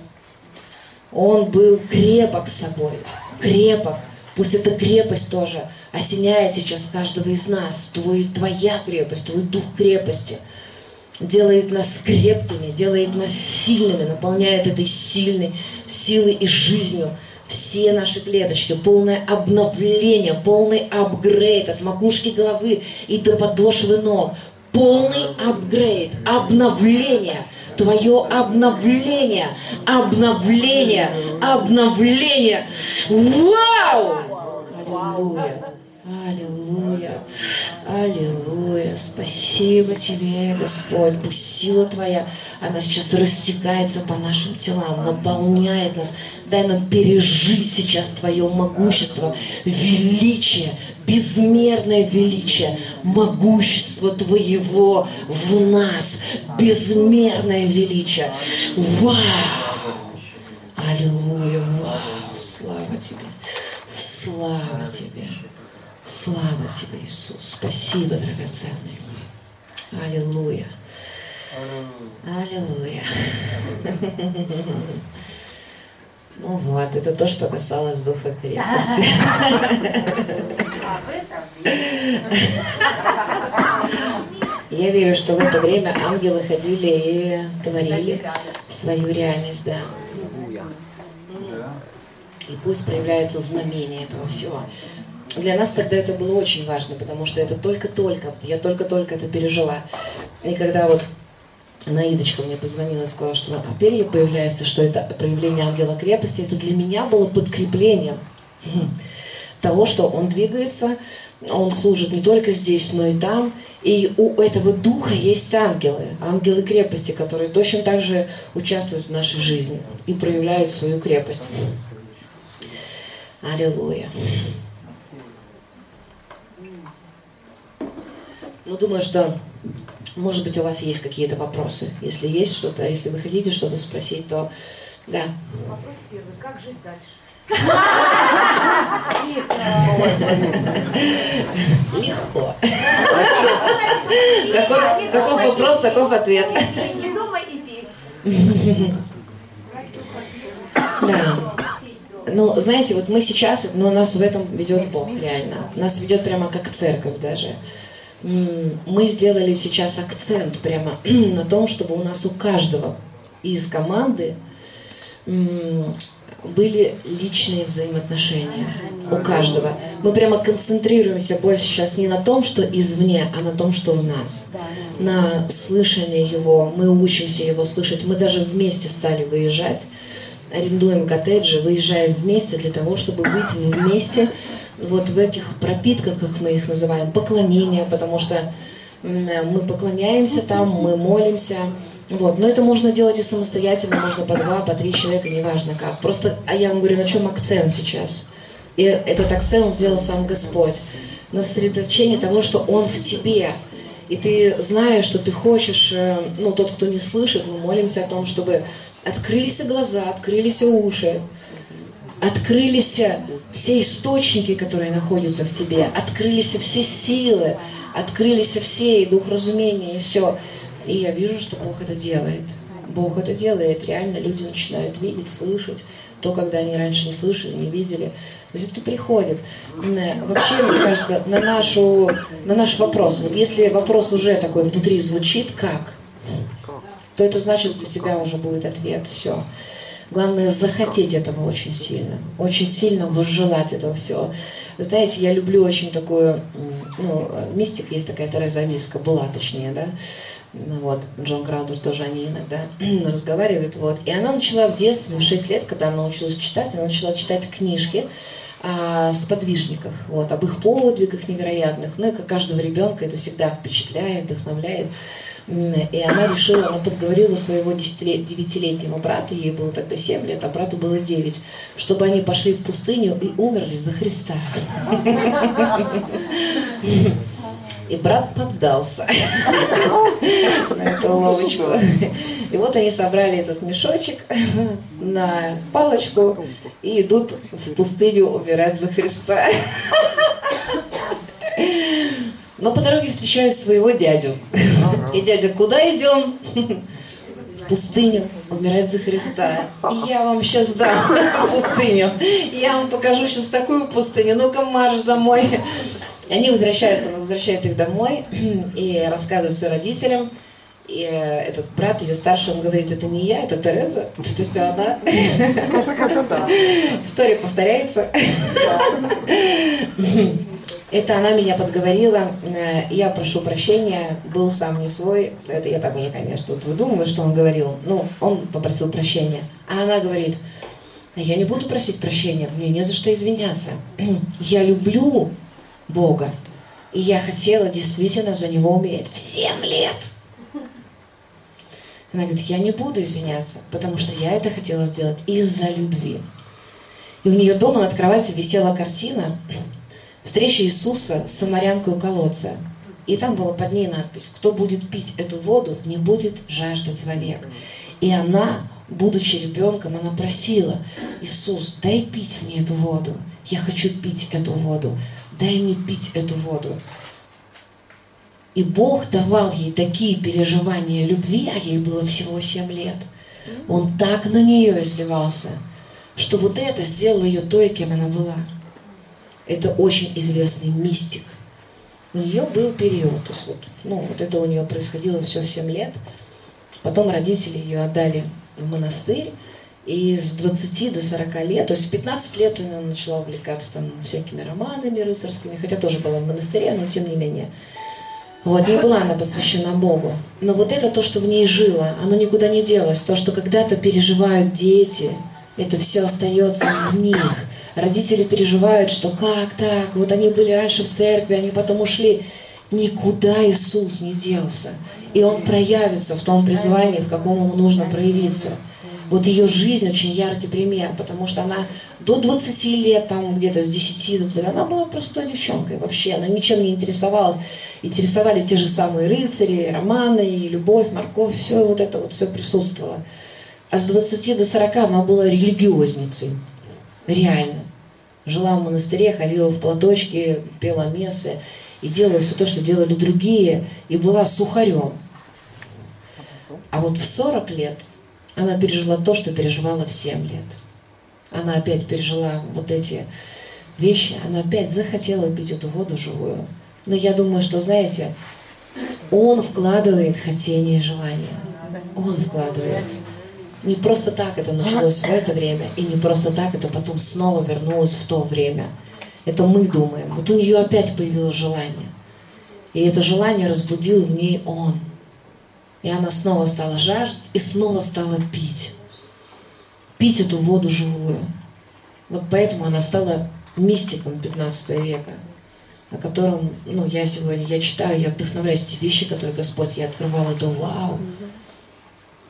он был крепок собой, крепок. Пусть эта крепость тоже – осеняет сейчас каждого из нас. Твой, твоя крепость, твой дух крепости делает нас крепкими, делает нас сильными, наполняет этой сильной силой и жизнью все наши клеточки, полное обновление, полный апгрейд от макушки головы и до подошвы ног, полный апгрейд, обновление, твое обновление, обновление, обновление. Вау! Аллилуйя! Аллилуйя, аллилуйя, спасибо Тебе, Господь, пусть сила Твоя, она сейчас растекается по нашим телам, наполняет нас. Дай нам пережить сейчас Твое могущество, величие, безмерное величие, могущество Твоего в нас, безмерное величие. Вау! Аллилуйя, вау! Слава Тебе! Слава Тебе! Слава Тебе, Иисус. Спасибо, драгоценный. Аллилуйя. Аллилуйя. Ну вот, это то, что касалось духа крепости. Я верю, что в это время ангелы ходили и творили свою реальность, да. И пусть проявляются знамения этого всего для нас тогда это было очень важно, потому что это только-только, я только-только это пережила. И когда вот Наидочка мне позвонила и сказала, что а перья появляется, что это проявление ангела крепости, это для меня было подкреплением того, что Он двигается, Он служит не только здесь, но и там. И у этого духа есть ангелы, ангелы крепости, которые точно так же участвуют в нашей жизни и проявляют свою крепость. Аллилуйя. Ну, думаю, что, может быть, у вас есть какие-то вопросы. Если есть что-то, если вы хотите что-то спросить, то да. Вопрос первый. Как жить дальше? Легко. Каков вопрос, таков ответ. Не думай и. Да. Ну, знаете, вот мы сейчас, но нас в этом ведет Бог, реально. Нас ведет прямо как церковь даже. Мы сделали сейчас акцент прямо на том, чтобы у нас у каждого из команды были личные взаимоотношения. У каждого. Мы прямо концентрируемся больше сейчас не на том, что извне, а на том, что в нас. На слышание его. Мы учимся его слышать. Мы даже вместе стали выезжать арендуем коттеджи, выезжаем вместе для того, чтобы быть вместе вот в этих пропитках, как мы их называем, поклонения, потому что м, мы поклоняемся там, мы молимся. Вот. Но это можно делать и самостоятельно, можно по два, по три человека, неважно как. Просто, а я вам говорю, на чем акцент сейчас. И этот акцент сделал сам Господь. На сосредоточении того, что Он в тебе. И ты знаешь, что ты хочешь, э, ну, тот, кто не слышит, мы молимся о том, чтобы открылись глаза, открылись уши, открылись все источники, которые находятся в тебе, открылись все силы, открылись все, и дух разумения, и все. И я вижу, что Бог это делает. Бог это делает. Реально люди начинают видеть, слышать то, когда они раньше не слышали, не видели. То есть это приходит. Вообще, мне кажется, на, нашу, на наш вопрос, вот если вопрос уже такой внутри звучит, как? то это значит, для тебя уже будет ответ. Все. Главное захотеть этого очень сильно. Очень сильно возжелать этого всего. Вы знаете, я люблю очень такую, ну, мистик есть такая Тереза Авильска, была точнее, да, Ну вот, Джон Краудер тоже о ней иногда разговаривает, вот. И она начала в детстве, в 6 лет, когда она научилась читать, она начала читать книжки о сподвижниках, вот, об их подвигах невероятных. Ну и как каждого ребенка это всегда впечатляет, вдохновляет. И она решила, она подговорила своего 10 девятилетнего брата, ей было тогда 7 лет, а брату было 9, чтобы они пошли в пустыню и умерли за Христа. И брат поддался на эту уловочку. И вот они собрали этот мешочек на палочку и идут в пустыню умирать за Христа. Но по дороге встречают своего дядю. И дядя, куда идем? В пустыню умирать за Христа. И я вам сейчас дам пустыню. Я вам покажу сейчас такую пустыню. Ну-ка, марш домой. И они возвращаются, он возвращает их домой и рассказывают все родителям. И э, этот брат, ее старший, он говорит, это не я, это Тереза, это все она. История повторяется. Это она меня подговорила, э, я прошу прощения, был сам не свой, это я так уже, конечно, тут выдумываю, что он говорил, ну, он попросил прощения, а она говорит, «А я не буду просить прощения, мне не за что извиняться, я люблю Бога, и я хотела действительно за Него умереть. В 7 лет. Она говорит, я не буду извиняться, потому что я это хотела сделать из-за любви. И у нее дома над кроватью висела картина встреча Иисуса с самарянкой у колодца. И там была под ней надпись, кто будет пить эту воду, не будет жаждать вовек. И она, будучи ребенком, она просила, Иисус, дай пить мне эту воду. Я хочу пить эту воду. Дай мне пить эту воду. И Бог давал ей такие переживания любви, а ей было всего 7 лет. Он так на нее изливался, что вот это сделало ее той, кем она была. Это очень известный мистик. У нее был период, то есть вот, ну, вот это у нее происходило все в 7 лет. Потом родители ее отдали в монастырь, и с 20 до 40 лет, то есть в 15 лет она начала увлекаться там всякими романами рыцарскими, хотя тоже была в монастыре, но тем не менее. Вот, не была она посвящена Богу. Но вот это то, что в ней жило, оно никуда не делось. То, что когда-то переживают дети, это все остается в них. Родители переживают, что как так, вот они были раньше в церкви, они потом ушли. Никуда Иисус не делся. И Он проявится в том призвании, в каком Ему нужно проявиться. Вот ее жизнь очень яркий пример, потому что она до 20 лет, там где-то с 10 лет, она была простой девчонкой вообще, она ничем не интересовалась. Интересовали те же самые рыцари, романы, и любовь, морковь, все вот это вот все присутствовало. А с 20 до 40 она была религиозницей, реально. Жила в монастыре, ходила в платочке, пела мессы и делала все то, что делали другие, и была сухарем. А вот в 40 лет она пережила то, что переживала в 7 лет. Она опять пережила вот эти вещи, она опять захотела пить эту воду живую. Но я думаю, что, знаете, он вкладывает хотение и желание. Он вкладывает. Не просто так это началось в это время, и не просто так это потом снова вернулось в то время. Это мы думаем. Вот у нее опять появилось желание. И это желание разбудил в ней он. И она снова стала жаждать и снова стала пить. Пить эту воду живую. Вот поэтому она стала мистиком 15 века, о котором ну, я сегодня я читаю, я вдохновляюсь. Те вещи, которые Господь я открывала, это вау.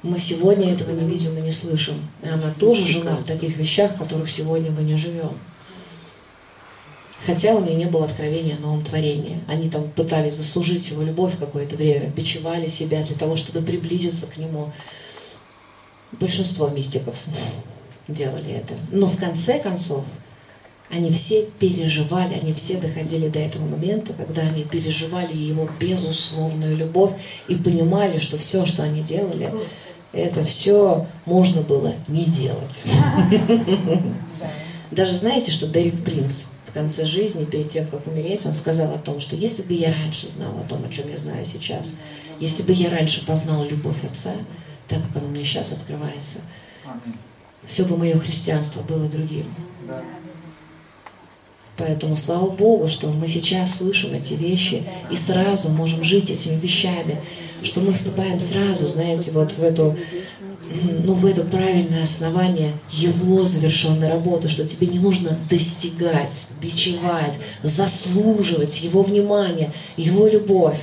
Мы сегодня этого не видим и не слышим. И она тоже жила в таких вещах, в которых сегодня мы не живем. Хотя у нее не было откровения о новом творении. Они там пытались заслужить его любовь какое-то время, бичевали себя для того, чтобы приблизиться к нему. Большинство мистиков делали это. Но в конце концов, они все переживали, они все доходили до этого момента, когда они переживали его безусловную любовь и понимали, что все, что они делали, это все можно было не делать. Даже знаете, что Дэвид Принц в конце жизни, перед тем, как умереть, он сказал о том, что если бы я раньше знал о том, о чем я знаю сейчас, если бы я раньше познал любовь Отца, так как она мне сейчас открывается, все бы мое христианство было другим. Поэтому слава Богу, что мы сейчас слышим эти вещи и сразу можем жить этими вещами, что мы вступаем сразу, знаете, вот в эту ну, в это правильное основание его завершенной работы, что тебе не нужно достигать, бичевать, заслуживать его внимание, его любовь,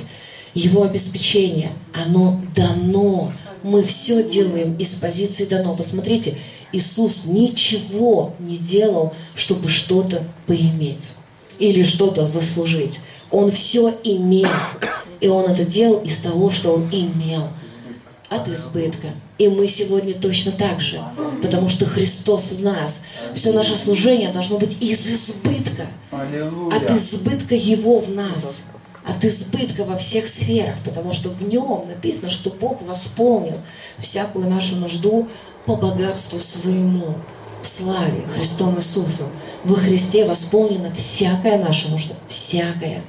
его обеспечение. Оно дано. Мы все делаем из позиции дано. Посмотрите, Иисус ничего не делал, чтобы что-то поиметь или что-то заслужить. Он все имел. И Он это делал из того, что Он имел. От избытка. И мы сегодня точно так же. Потому что Христос в нас. Все наше служение должно быть из избытка. От избытка Его в нас. От избытка во всех сферах. Потому что в Нем написано, что Бог восполнил всякую нашу нужду по богатству своему, в славе Христом Иисусом. Во Христе восполнена всякая наша нужда, всякая.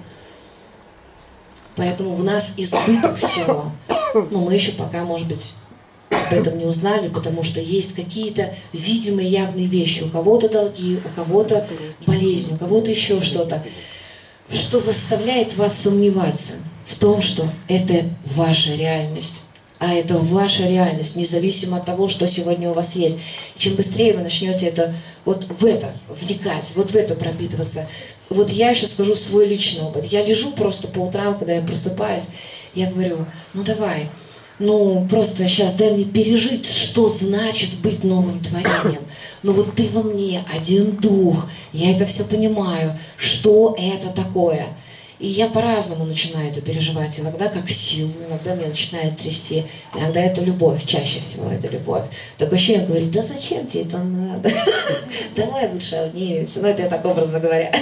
Поэтому в нас избыток всего. Но мы еще пока, может быть, об этом не узнали, потому что есть какие-то видимые явные вещи. У кого-то долги, у кого-то болезнь, у кого-то еще что-то, что заставляет вас сомневаться в том, что это ваша реальность а это ваша реальность, независимо от того, что сегодня у вас есть. Чем быстрее вы начнете это, вот в это вникать, вот в это пропитываться. Вот я еще скажу свой личный опыт. Я лежу просто по утрам, когда я просыпаюсь, я говорю, ну давай, ну просто сейчас дай мне пережить, что значит быть новым творением. Ну вот ты во мне, один дух, я это все понимаю, что это такое – и я по-разному начинаю это переживать. Иногда как силу, иногда меня начинает трясти. Иногда это любовь, чаще всего это любовь. Такое ощущение говорит, да зачем тебе это надо? Давай лучше обнимемся. Ну, это я так образно говоря.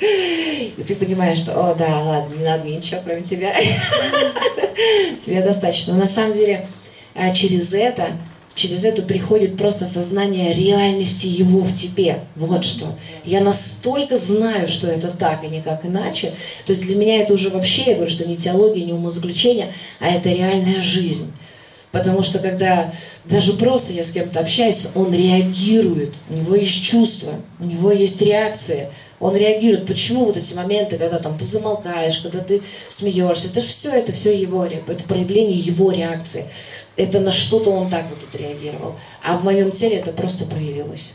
И ты понимаешь, что, о, да, ладно, не надо мне ничего, кроме тебя. Тебе достаточно. Но на самом деле а через это через это приходит просто сознание реальности Его в тебе. Вот что. Я настолько знаю, что это так и никак иначе. То есть для меня это уже вообще, я говорю, что не теология, не умозаключение, а это реальная жизнь. Потому что когда даже просто я с кем-то общаюсь, он реагирует, у него есть чувства, у него есть реакция, он реагирует. Почему вот эти моменты, когда там ты замолкаешь, когда ты смеешься, это все, это все его, это проявление его реакции это на что-то он так вот отреагировал. А в моем теле это просто проявилось.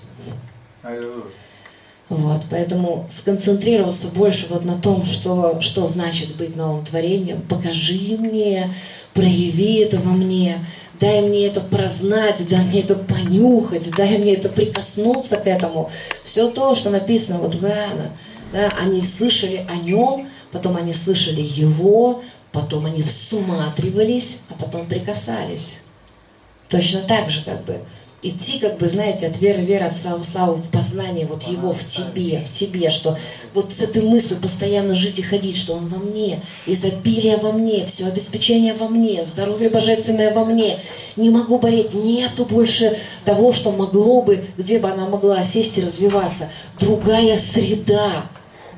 Вот, поэтому сконцентрироваться больше вот на том, что, что значит быть новым творением. Покажи мне, прояви это во мне, дай мне это прознать, дай мне это понюхать, дай мне это прикоснуться к этому. Все то, что написано вот в Иоанна, да, они слышали о нем, потом они слышали его, потом они всматривались, а потом прикасались. Точно так же как бы идти, как бы, знаете, от веры, веры, от славы, славы в познание вот его в тебе, в тебе, что вот с этой мыслью постоянно жить и ходить, что он во мне, изобилие во мне, все обеспечение во мне, здоровье божественное во мне. Не могу болеть, нету больше того, что могло бы, где бы она могла сесть и развиваться. Другая среда,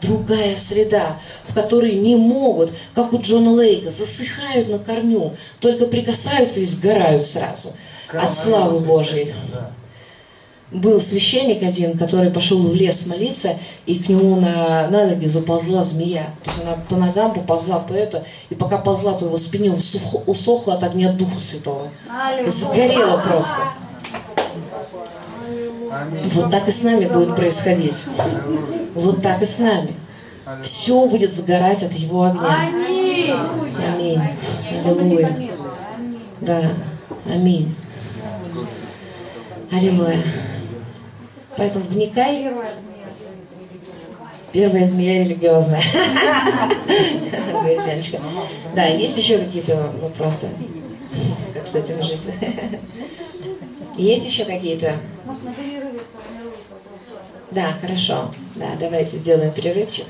другая среда, в которой не могут, как у Джона Лейка, засыхают на корню, только прикасаются и сгорают сразу от славы Божьей. Был священник один, который пошел в лес молиться, и к нему на, на ноги заползла змея. То есть она по ногам поползла по это, и пока ползла по его спине, он сухо, усохла от огня Духа Святого. Сгорела просто. Вот так и с нами будет происходить. Вот так и с нами. Все будет загорать от его огня. Аминь. Аллилуйя. Да. Аминь. Аллилуйя. Поэтому вникай. Первая змея религиозная. Да, есть еще какие-то вопросы? Как с этим жить? Есть еще какие-то? Да, хорошо. Да, давайте сделаем перерывчик.